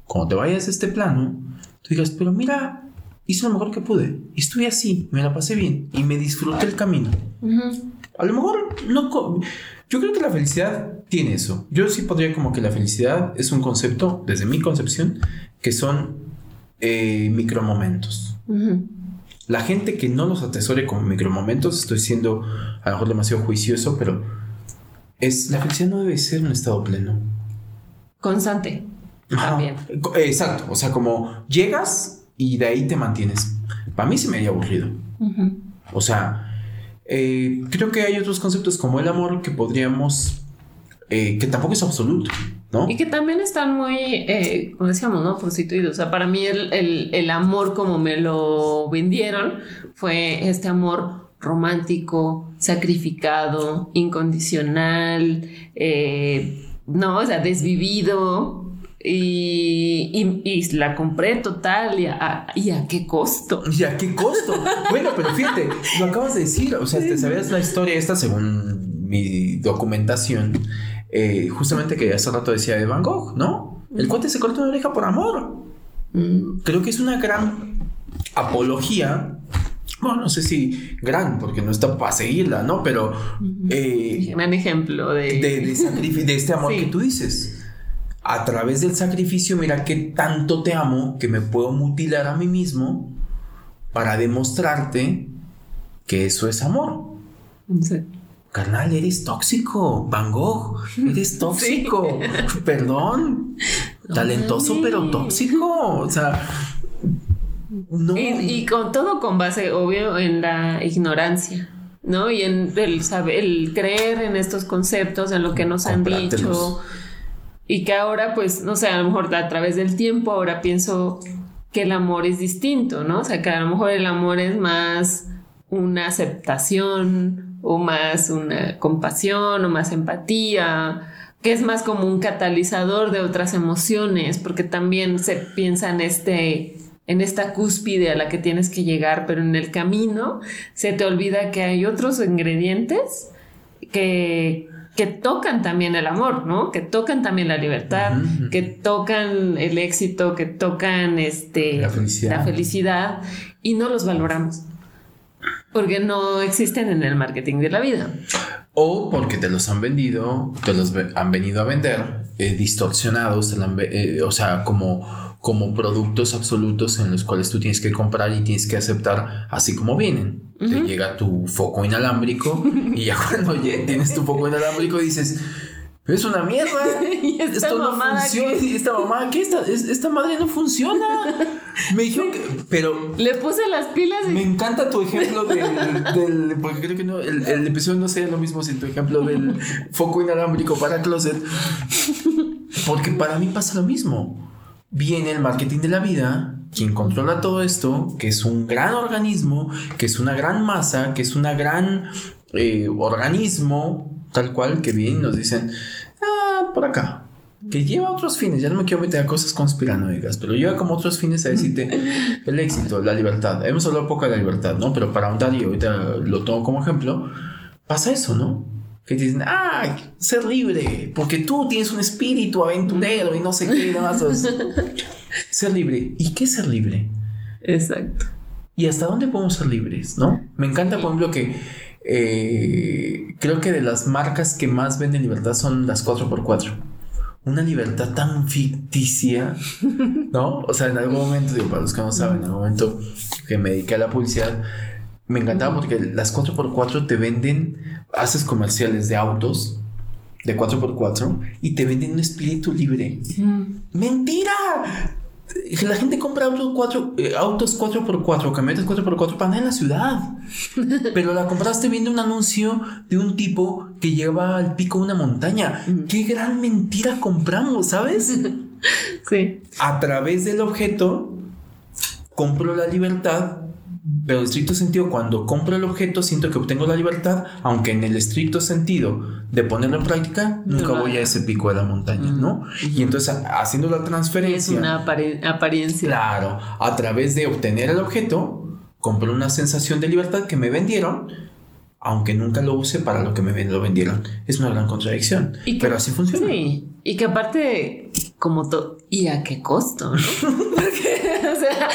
cuando te vayas de este plano, tú digas, pero mira, hice lo mejor que pude, y estuve así, me la pasé bien, y me disfruté el camino. A lo mejor no... Yo creo que la felicidad tiene eso. Yo sí podría como que la felicidad es un concepto, desde mi concepción, que son eh, micromomentos. La gente que no los atesore como micromomentos, estoy siendo a lo mejor demasiado juicioso, pero es la felicidad no debe ser un estado pleno. Constante. Ajá. También. Exacto, o sea, como llegas y de ahí te mantienes. Para mí se me haría aburrido. O sea, eh, creo que hay otros conceptos como el amor que podríamos, eh, que tampoco es absoluto, ¿no? Y que también están muy, eh, como decíamos, ¿no? Constituidos. O sea, para mí el, el- el amor como me lo vendieron fue este amor romántico, sacrificado, incondicional, eh, no, o sea, desvivido. Y, y- y la compré total y a, y a qué costo. ¿Y a qué costo? bueno, pero fíjate, lo acabas de decir, o sea, te sabías la historia esta según mi documentación, eh, justamente que hace rato decía de Van Gogh, ¿no? El cuate se cortó una oreja por amor. Mm, Creo que es una gran apología bueno, no sé si gran, porque no está para seguirla, ¿no? Pero... Eh, gran ejemplo de... De, este amor que tú dices. A través del sacrificio, mira que tanto te amo que me puedo mutilar a mí mismo para demostrarte que eso es amor. Sí. Carnal, eres tóxico. Van Gogh, eres tóxico. Perdón. Talentoso, pero tóxico. O sea, y, con todo con base, obvio, en la ignorancia, ¿no? Y en el, saber, el creer en estos conceptos, en lo que nos han dicho. Y que ahora, pues, no sé, a lo mejor a través del tiempo, ahora pienso que el amor es distinto, ¿no? O sea, que a lo mejor el amor es más una aceptación o más una compasión o más empatía, que es más como un catalizador de otras emociones, porque también se piensa en este en esta cúspide a la que tienes que llegar, pero en el camino se te olvida que hay otros ingredientes que, que tocan también el amor, ¿no? Que tocan también la libertad, que tocan el éxito, que tocan este, la, felicidad. la felicidad y no los valoramos. Porque no existen en el marketing de la vida. O porque te los han vendido, te los han venido a vender eh, distorsionados, eh, o sea, como como productos absolutos en los cuales tú tienes que comprar y tienes que aceptar así como vienen. Te llega tu foco inalámbrico y ya cuando tienes tu foco inalámbrico dices, es una mierda. Esto no funciona. Esta mamá, ¿qué? Esta, esta madre no funciona. Me dijo que. Pero. Le puse las pilas. Y... Me encanta tu ejemplo del. porque creo que no. El, el episodio no sería lo mismo sin tu ejemplo del foco inalámbrico para closet. Porque para mí pasa lo mismo viene el marketing de la vida, quien controla todo esto, que es un gran organismo, que es una gran masa, que es una gran eh, organismo, tal cual, que viene y nos dicen, ah, por acá. Que lleva otros fines, ya no me quiero meter a cosas conspiranoicas, pero lleva como otros fines a decirte el éxito, la libertad. Hemos hablado poco de la libertad, ¿no? Pero para ahondar, y ahorita lo tomo como ejemplo, pasa eso, ¿no? Que dicen, ah, ser libre, porque tú tienes un espíritu aventurero y no sé qué, nada más. ser libre. ¿Y qué es ser libre? Exacto. ¿Y hasta dónde podemos ser libres? ¿No? Me encanta, por ejemplo, que eh, creo que de las marcas que más venden libertad son las 4x4. Una libertad tan ficticia, ¿no? O sea, en algún momento, digo, para los que no saben, en algún momento que me dediqué a la publicidad, me encantaba porque las 4x4 te venden, haces comerciales de autos de 4x4 y te venden un espíritu libre. ¡Mentira! La gente compra autos 4, eh, autos 4x4, camionetas 4x4 para andar en la ciudad. Pero la compraste viendo un anuncio de un tipo que lleva al pico una montaña. ¡Qué gran mentira compramos, ¿sabes? Sí. A través del objeto compro la libertad pero en estricto sentido, cuando compro el objeto, siento que obtengo la libertad, aunque en el estricto sentido de ponerlo en práctica, nunca voy a ese pico de la montaña, ¿no? Y entonces, haciendo la transferencia. Es una apariencia. Claro, a través de obtener el objeto, compro una sensación de libertad que me vendieron, aunque nunca lo use para lo que me lo vendieron. Es una gran contradicción. pero así funciona. Sí, y que aparte, como todo, ¿y a qué costo? Porque, o sea,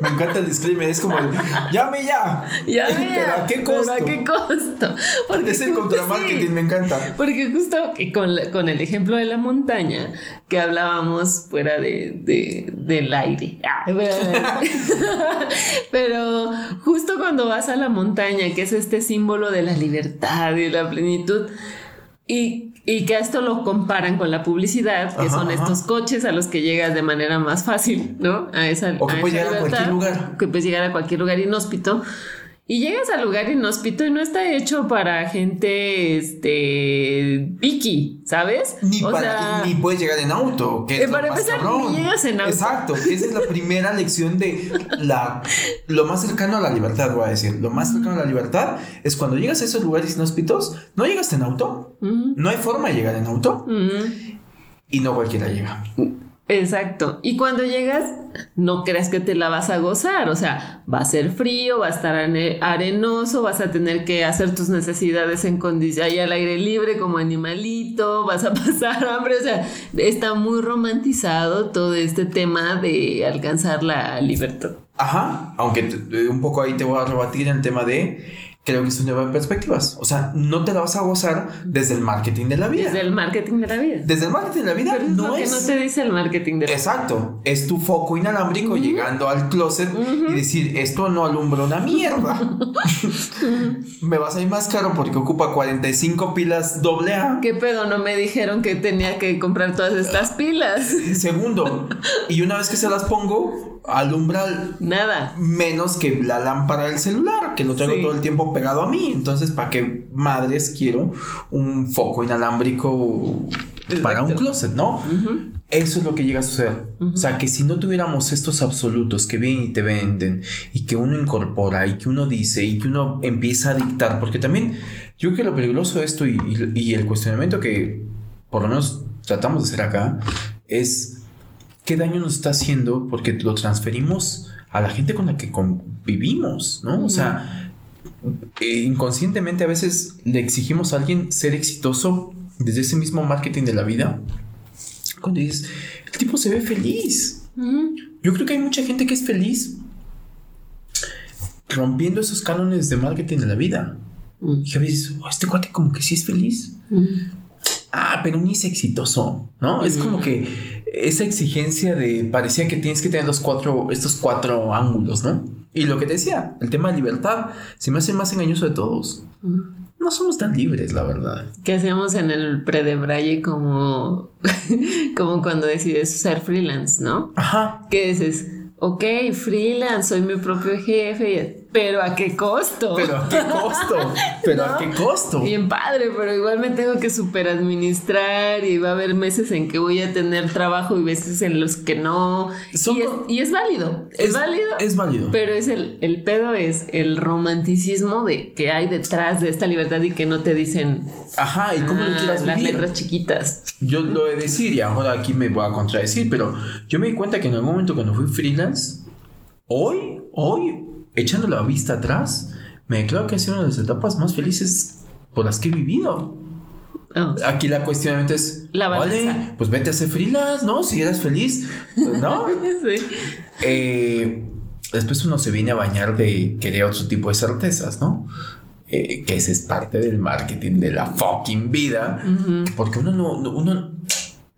me encanta el disclaimer, es como el llame ya. ¿Pero a qué costo? ¿Pero a qué costo? Porque es el contramarketing, me encanta. Porque justo con, con, el ejemplo de la montaña que hablábamos fuera de, de del aire. Ah, pero justo cuando vas a la montaña, que es este símbolo de la libertad y la plenitud, y y que esto lo comparan con la publicidad, que son estos coches a los que llegas de manera más fácil, ¿no? A esa O que puedes llegar a cualquier lugar. Que puedes llegar a cualquier lugar inhóspito. Y llegas al lugar inhóspito y no está hecho para gente, este, piqui, ¿sabes? Ni, ni puedes llegar en auto, que es eh, para empezar, ni llegas en auto. Exacto, esa es la primera lección de la, lo más cercano a la libertad, voy a decir. Lo más cercano a la libertad es cuando llegas a esos lugares inhóspitos, no llegas en auto, no hay forma de llegar en auto y no cualquiera llega. Exacto. Y cuando llegas, no creas que te la vas a gozar. O sea, va a ser frío, va a estar arenoso, vas a tener que hacer tus necesidades en condición ahí al aire libre como animalito, vas a pasar hambre. O sea, está muy romantizado todo este tema de alcanzar la libertad. Ajá, aunque t- un poco ahí te voy a rebatir el tema de creo que es una nueva perspectivas. O sea, no te la vas a gozar desde el marketing de la vida. Desde el marketing de la vida. Desde el marketing de la vida Pero es no lo que es. no te dice el marketing de la vida. Exacto, es tu foco inalámbrico llegando al closet y decir, esto no alumbra una mierda. Me vas a ir más caro porque ocupa 45 pilas doble A. ¿Qué pedo? No me dijeron que tenía que comprar todas estas pilas. Segundo, y una vez que se las pongo, alumbra Nada. menos que la lámpara del celular, que lo Sí. todo el tiempo pegado a mí. Entonces, ¿para qué madres quiero un foco inalámbrico para un closet, no? Eso es lo que llega a suceder. O sea, que si no tuviéramos estos absolutos que vienen y te venden y que uno incorpora y que uno dice y que uno empieza a dictar, porque también yo creo que lo peligroso de esto y, y- y el cuestionamiento que por lo menos tratamos de hacer acá es qué daño nos está haciendo porque lo transferimos a la gente con la que convivimos, ¿no? O sea, eh, inconscientemente a veces le exigimos a alguien ser exitoso desde ese mismo marketing de la vida. Cuando dices, el tipo se ve feliz. Yo creo que hay mucha gente que es feliz rompiendo esos cánones de marketing de la vida. Mm. Y a veces, "Oh, este cuate como que sí es feliz. Mm. Ah, pero ni es exitoso, ¿no? Es como que esa exigencia de parecía que tienes que tener los cuatro, estos cuatro ángulos, ¿no? Y lo que te decía, el tema de libertad, se me hace más engañoso de todos. No somos tan libres, la verdad. ¿Qué hacemos en el pre-de-braille como, como cuando decides ser freelance, ¿no? Ajá. Que dices, ok, freelance, soy mi propio jefe, pero ¿a qué costo? Pero a qué costo? Pero a qué costo? Bien padre, pero igual me tengo que super administrar y va a haber meses en que voy a tener trabajo y veces en los que no. Son y, es, co- y es válido, es, válido. Es válido. Pero es el, el pedo es el romanticismo de que hay detrás de esta libertad y que no te dicen Ajá, ¿y cómo lo ah, quieras las vivir? letras chiquitas. Yo lo he de decir y ahora aquí me voy a contradecir, pero yo me di cuenta que en algún momento cuando fui freelance, hoy, hoy, echando la vista atrás, me declaro que ha sido una de las etapas más felices por las que he vivido. Oh, Aquí la cuestionamiento es, La vale, pues vete a ser freelance, ¿no? Si eres feliz, ¿no? sí. Eh, después uno se viene a bañar de querer otro tipo de certezas, ¿no? Eh, que ese es parte del marketing de la fucking vida. Porque uno no, no- uno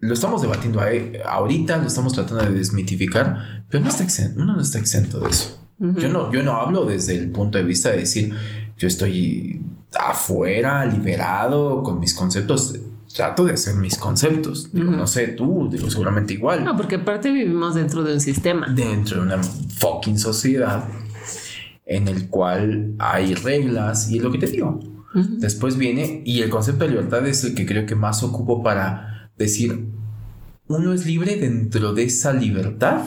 lo estamos debatiendo ahí- ahorita, lo estamos tratando de desmitificar, pero no está exento, uno no está exento de eso. Yo, no, yo no hablo desde el punto de vista de decir, yo estoy afuera, liberado con mis conceptos. Trato de hacer mis conceptos. Digo, No sé, tú, digo, seguramente igual No, porque aparte vivimos dentro de un sistema. dentro de una fucking sociedad en el cual hay reglas y es lo que te digo. Después viene y el concepto de libertad es el que creo que más ocupo para decir uno es libre dentro de esa libertad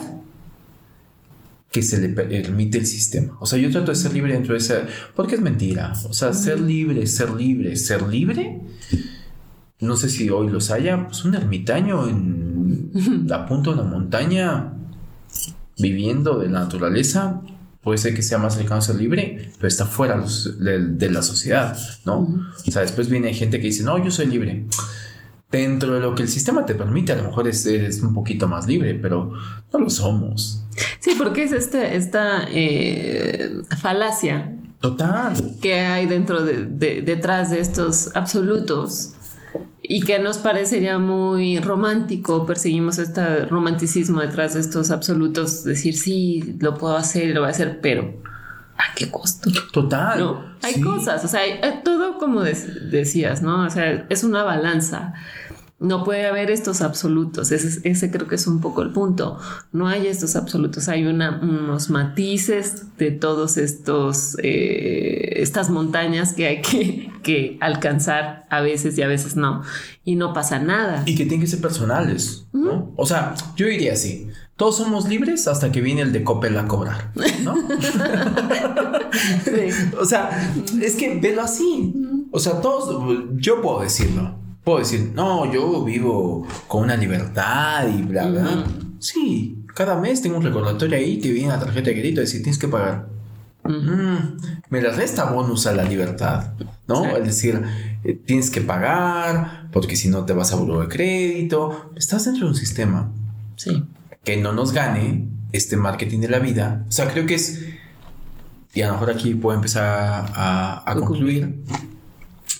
que se le permite el sistema. O sea, yo trato de ser libre dentro de esa porque es mentira. O sea, ser libre, ser libre, ser libre. No sé si hoy los haya, pues un ermitaño en la punta de una montaña viviendo de la naturaleza, puede ser que sea más cercano a ser libre, pero está fuera de, de la sociedad, ¿no? O sea, después viene gente que dice, no, yo soy libre. Dentro de lo que el sistema te permite, a lo mejor es- eres un poquito más libre, pero no lo somos. Sí, porque es este, esta eh, falacia Total. que hay dentro de, de- detrás de estos absolutos y que nos parecería muy romántico, perseguimos este romanticismo detrás de estos absolutos, decir sí, lo puedo hacer, lo voy a hacer, pero ¿a qué costo? Total. No, hay Sí. cosas, o sea, hay- hay todo como des- decías, ¿no? O sea, es una balanza. No puede haber estos absolutos, ese, ese creo que es un poco el punto. No hay estos absolutos, hay una, unos matices de todos estos, eh, estas montañas que hay que, que alcanzar a veces y a veces no. Y no pasa nada. Y que tienen que ser personales, ¿no? O sea, yo diría así. Todos somos libres hasta que viene el de Coppel a cobrar, ¿no? Sí. O sea, es que velo así. O sea, todos, yo puedo decirlo. Puedo decir, no, yo vivo con una libertad y bla, bla. Sí, cada mes tengo un recordatorio ahí que viene la tarjeta de crédito y decir, tienes que pagar. Mm, me le resta bonus a la libertad, ¿no? Sí. Es decir, eh, tienes que pagar porque si no te vas a buró de crédito. Estás dentro de un sistema Sí. Que no nos gane este marketing de la vida, o sea, creo que es, y a lo mejor aquí puedo empezar a, a concluir,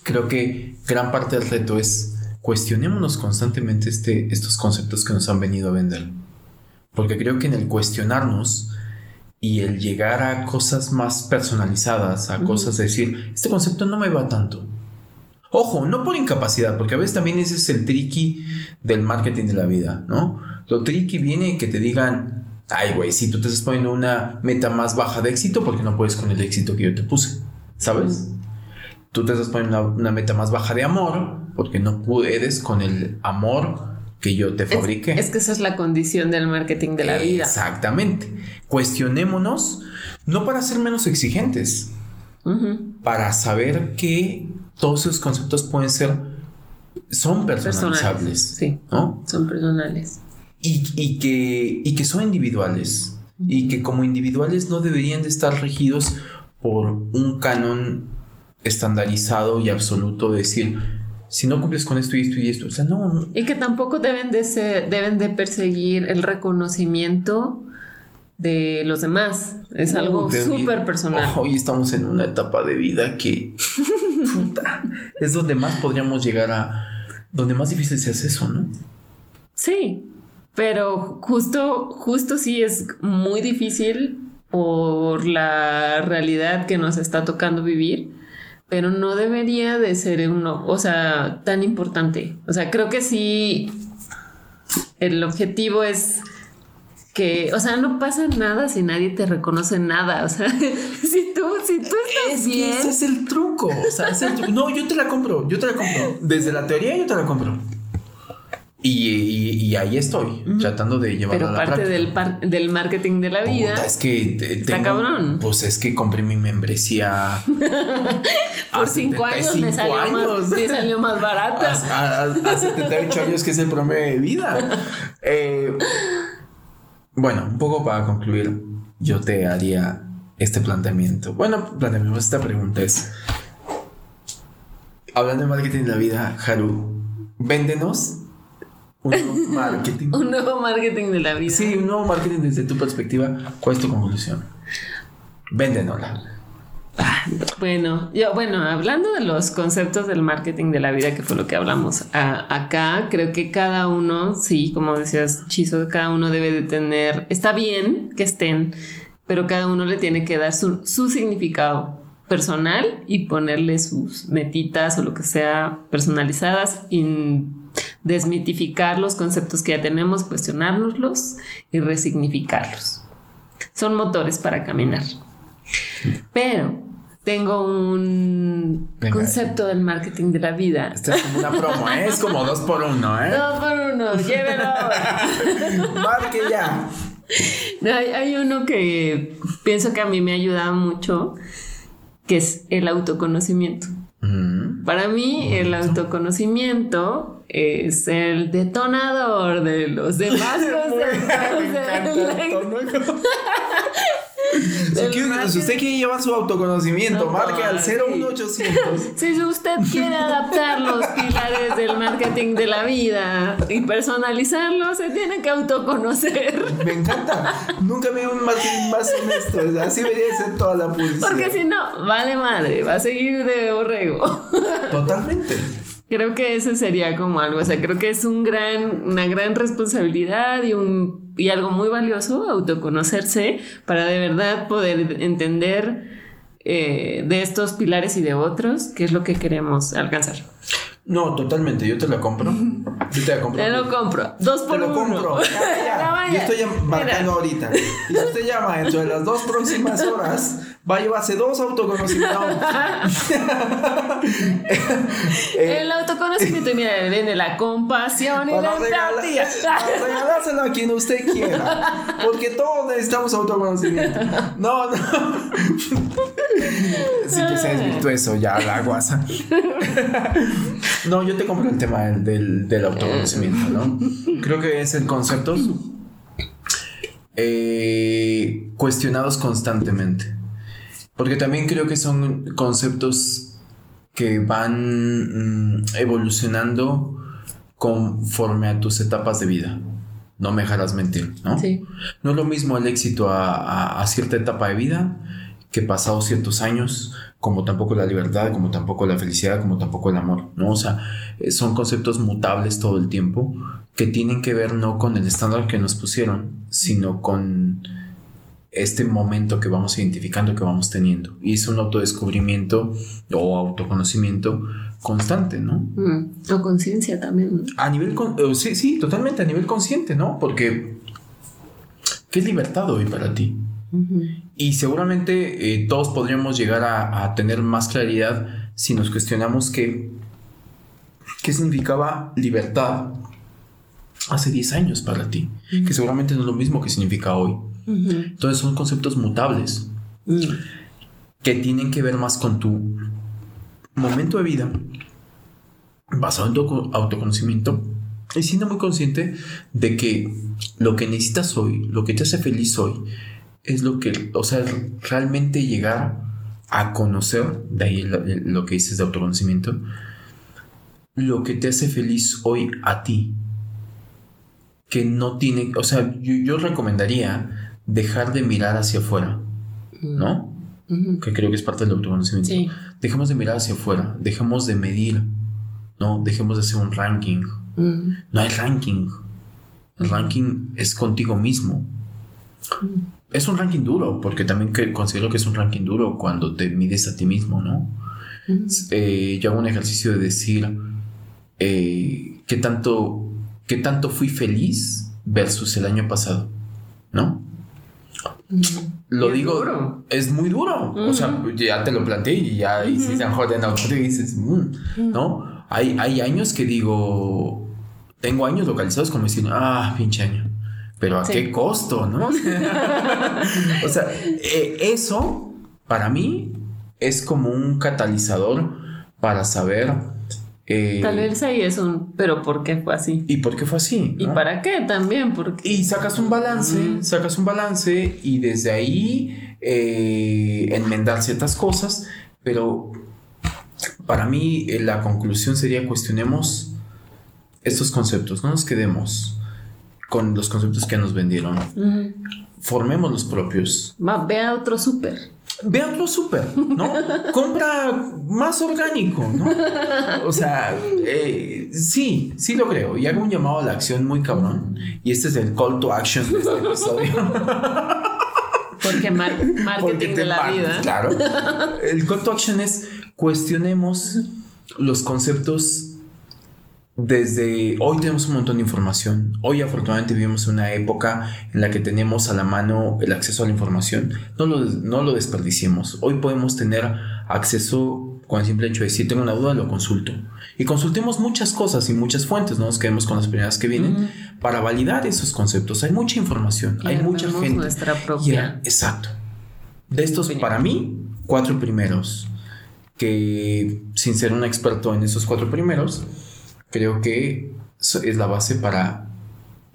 creo que gran parte del reto es cuestionémonos constantemente este, estos conceptos que nos han venido a vender. Porque creo que en el cuestionarnos y el llegar a cosas más personalizadas, a cosas de decir, este concepto no me va tanto. Ojo, no por incapacidad, porque a veces también ese es el tricky del marketing de la vida, ¿no? Lo tricky viene que te digan, ay, güey, si tú te estás poniendo una meta más baja de éxito, porque no puedes con el éxito que yo te puse, ¿sabes? Tú te estás poniendo una, una meta más baja de amor, porque no puedes con el amor que yo te fabriqué. Es, que esa es la condición del marketing de la vida. Exactamente. Cuestionémonos, no para ser menos exigentes, para saber que todos esos conceptos pueden ser, son personalizables. sí, ¿no? Son personales. Y, que, y que son individuales. Y que como individuales no deberían de estar regidos por un canon estandarizado y absoluto de decir, si no cumples con esto y esto y esto, o sea, no. Y que tampoco deben de ser, deben de perseguir el reconocimiento de los demás. Es algo súper personal. Hoy estamos en una etapa de vida que es donde más podríamos llegar a, donde más difícil se hace eso, ¿no? Sí, pero justo, justo sí es muy difícil por la realidad que nos está tocando vivir pero no debería de ser uno, o sea, tan importante. O sea, creo que sí, el objetivo es que, o sea, no pasa nada si nadie te reconoce nada. O sea, si tú, si tú estás es bien. Que ese es el truco. O sea, es el truco. No, yo te la compro, yo te la compro. Desde la teoría yo te la compro. Y, ahí estoy, tratando de llevar Pero parte del, del marketing de la vida. es que está cabrón. Pues es que compré mi membresía. Por cinco años me salió, Más, me salió más barata. A, a, 78 años, que es el promedio de vida. Eh, bueno, un poco para concluir, yo te haría este planteamiento. Bueno, planteamiento, esta pregunta es: Hablando de marketing de la vida, Haru, véndenos un nuevo marketing. un nuevo marketing de la vida. Sí, un nuevo marketing desde tu perspectiva. ¿Cuál es tu conclusión? Véndenosla. Ah, bueno, yo, bueno, hablando de los conceptos del marketing de la vida, que fue lo que hablamos acá, creo que cada uno, sí, como decías, Chizo, cada uno debe de tener, está bien que estén, pero cada uno le tiene que dar su, su significado personal y ponerle sus metitas o lo que sea personalizadas desmitificar los conceptos que ya tenemos, cuestionárnoslos y resignificarlos. Son motores para caminar. Pero tengo un concepto del marketing de la vida. Esta es como una promo, ¿eh? es como dos por uno, ¿eh? Dos por uno, llévelo. Marque ya. hay, hay, uno que pienso que a mí me ayuda mucho, que es el autoconocimiento. Para mí, el autoconocimiento es el detonador de los demás conceptos. Si, usted quiere llevar su autoconocimiento, marque al 01800. Si usted quiere adaptar los pilares del marketing de la vida y personalizarlo, se tiene que autoconocer. Me encanta. Nunca vi un marketing más honesto. Así debería ser toda la publicidad. Porque si no, vale madre, va a seguir de borrego. Totalmente. Creo que ese sería como algo, o sea, creo que es un gran, una gran responsabilidad y, un, y algo muy valioso autoconocerse para de verdad poder entender eh, de estos pilares y de otros qué es lo que queremos alcanzar. No, totalmente, yo te la compro. Yo te la compro. Te lo compro. Dos por Te lo compro. Yo estoy marcando ahorita. Y si usted llama dentro de las dos próximas horas, va a llevarse dos autoconocimientos. el autoconocimiento, mira, viene la compasión y la empatía. Regalárselo a quien usted quiera. Porque todos necesitamos autoconocimiento. No, no. Sí que se desvirtuó eso, ya la guasa. No, yo te compro el tema del, del, autoconocimiento, ¿no? Creo que es el concepto eh, cuestionados constantemente. Porque también creo que son conceptos que van mm, evolucionando conforme a tus etapas de vida. no me dejarás mentir, ¿no? Sí. No es lo mismo el éxito a, a- a cierta etapa de vida que pasados ciertos años, como tampoco la libertad, como tampoco la felicidad, como tampoco el amor, ¿no? O sea, eh, son conceptos mutables todo el tiempo que tienen que ver no con el estándar que nos pusieron, sino con este momento que vamos identificando, que vamos teniendo. Y es un autodescubrimiento o autoconocimiento constante, ¿no? Mm, O conciencia también. ¿no? A nivel, con- eh, sí, sí, totalmente a nivel consciente, ¿no? Porque, ¿qué es libertad hoy para ti? Y seguramente eh, todos podríamos llegar a, a tener más claridad si nos cuestionamos qué, qué significaba libertad hace 10 años para ti, que seguramente no es lo mismo que significa hoy. Entonces son conceptos mutables Mm. que tienen que ver más con tu momento de vida, basado en tu auto- autoconocimiento, y siendo muy consciente de que lo que necesitas hoy, lo que te hace feliz hoy, es lo que, o sea, realmente llegar a conocer, de ahí lo, lo que dices de autoconocimiento, lo que te hace feliz hoy a ti, que no tiene, o sea, yo, yo recomendaría dejar de mirar hacia afuera, ¿no? Ujú. que creo que es parte del autoconocimiento. Sí. Dejemos de mirar hacia afuera, dejemos de medir, ¿no? Dejemos de hacer un ranking. Mm. No hay ranking. El ranking es contigo mismo. Es un ranking duro, porque también que considero que es un ranking duro cuando te mides a ti mismo, ¿no? Eh, yo hago un ejercicio de decir eh, qué tanto, qué tanto fui feliz versus el año pasado, ¿no? Lo digo, duro. es muy duro. O sea, ya te lo planteé y ya hiciste a mejor en automático y dices, "Mm", ¿no? Hay, hay años que digo, tengo años localizados como decir, ah, pinche año. Pero a Sí. qué costo, ¿no? o sea, eh, eso para mí es como un catalizador para saber. Eh, Tal vez ahí es un, pero ¿por qué fue así? ¿Y por qué fue así? ¿Y para qué también? Porque Y sacas un balance, Mm. sacas un balance y desde ahí eh, enmendar ciertas cosas, pero para mí eh, la conclusión sería cuestionemos estos conceptos, no nos quedemos con los conceptos que nos vendieron, formemos los propios. Va, ve a otro súper. Ve a otro súper, ¿no? Compra más orgánico, ¿no? O sea, eh, sí, sí lo creo. Y hago un llamado a la acción muy cabrón. Y este es el call to action de este episodio. Porque mar- Porque marketing de la vida. Claro. El call to action es cuestionemos los conceptos desde hoy tenemos un montón de información. Hoy afortunadamente vivimos una época en la que tenemos a la mano el acceso a la información. No lo, no lo desperdiciemos. Hoy podemos tener acceso con el simple hecho de si tengo una duda lo consulto. Y consultemos muchas cosas y muchas fuentes, no nos quedemos con las primeras que vienen para validar esos conceptos. Hay mucha información, Y hay mucha gente. nuestra propia. exacto. De estos, Opinión. para mí, cuatro primeros, que sin ser un experto en esos cuatro primeros, creo que es la base para,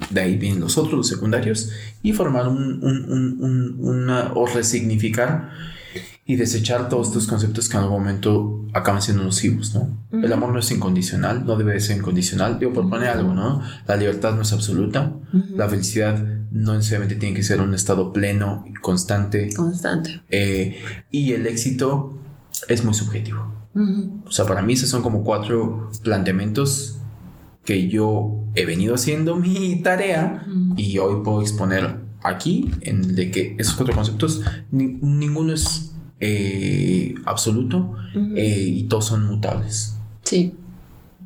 de ahí vienen los otros, los secundarios, y formar un, un- un- un- una, o resignificar y desechar todos estos conceptos que en algún momento acaban siendo nocivos, ¿no? El Ujú. amor no es incondicional, no debe de ser incondicional, digo, por poner algo, ¿no? La libertad no es absoluta, Ujú. la felicidad no necesariamente tiene que ser un estado pleno y constante. Constante. eh, y el éxito es muy subjetivo. Ujú. O sea, para mí esos son como cuatro planteamientos que yo he venido haciendo mi tarea Ujú. y hoy puedo exponer aquí en de que esos cuatro conceptos, ni- ninguno es eh, absoluto Ujú. eh, y todos son mutables. Sí,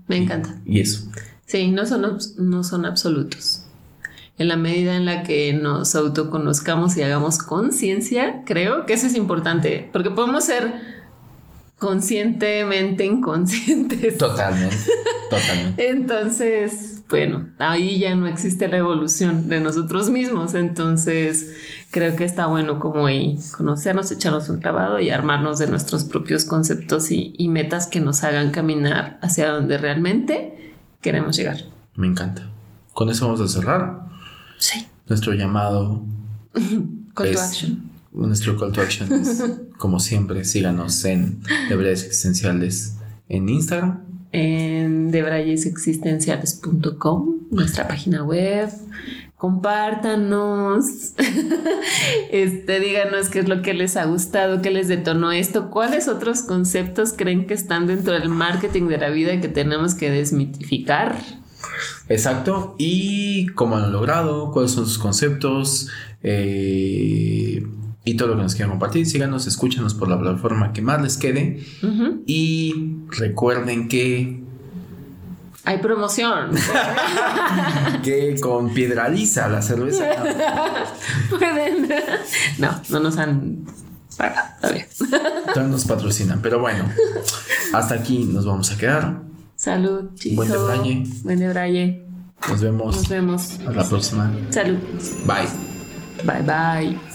me encanta. Y eso. Sí, no son, no son absolutos. En la medida en la que nos autoconozcamos y hagamos conciencia, creo que eso es importante, porque podemos ser conscientemente inconscientes. Totalmente. totalmente. Entonces, bueno, ahí ya no existe la evolución de nosotros mismos. Entonces, creo que está bueno como ahí conocernos, echarnos un clavado y armarnos de nuestros propios conceptos y, y metas que nos hagan caminar hacia donde realmente queremos llegar. Me encanta. Con eso vamos a cerrar Sí. nuestro llamado Call to action. Nuestro call to action es, como siempre, síganos en Deberes Existenciales en Instagram. En debrayesexistenciales.com, nuestra página web. compártanos, este, díganos qué es lo que les ha gustado, qué les detonó esto, cuáles otros conceptos creen que están dentro del marketing de la vida que tenemos que desmitificar. Exacto. Y cómo han logrado, cuáles son sus conceptos. Eh, y todo lo que nos quieran compartir. Síganos, escúchanos por la plataforma que más les quede. Y recuerden que. Hay promoción. que con Piedraliza la cerveza. Pueden. No, no nos han pagado. Todavía nos patrocinan. Pero bueno, hasta aquí nos vamos a quedar. Salud, chicos. Buen debraye. Buen debraye. Nos vemos. Nos vemos. Hasta la próxima. Salud. Bye. Bye bye.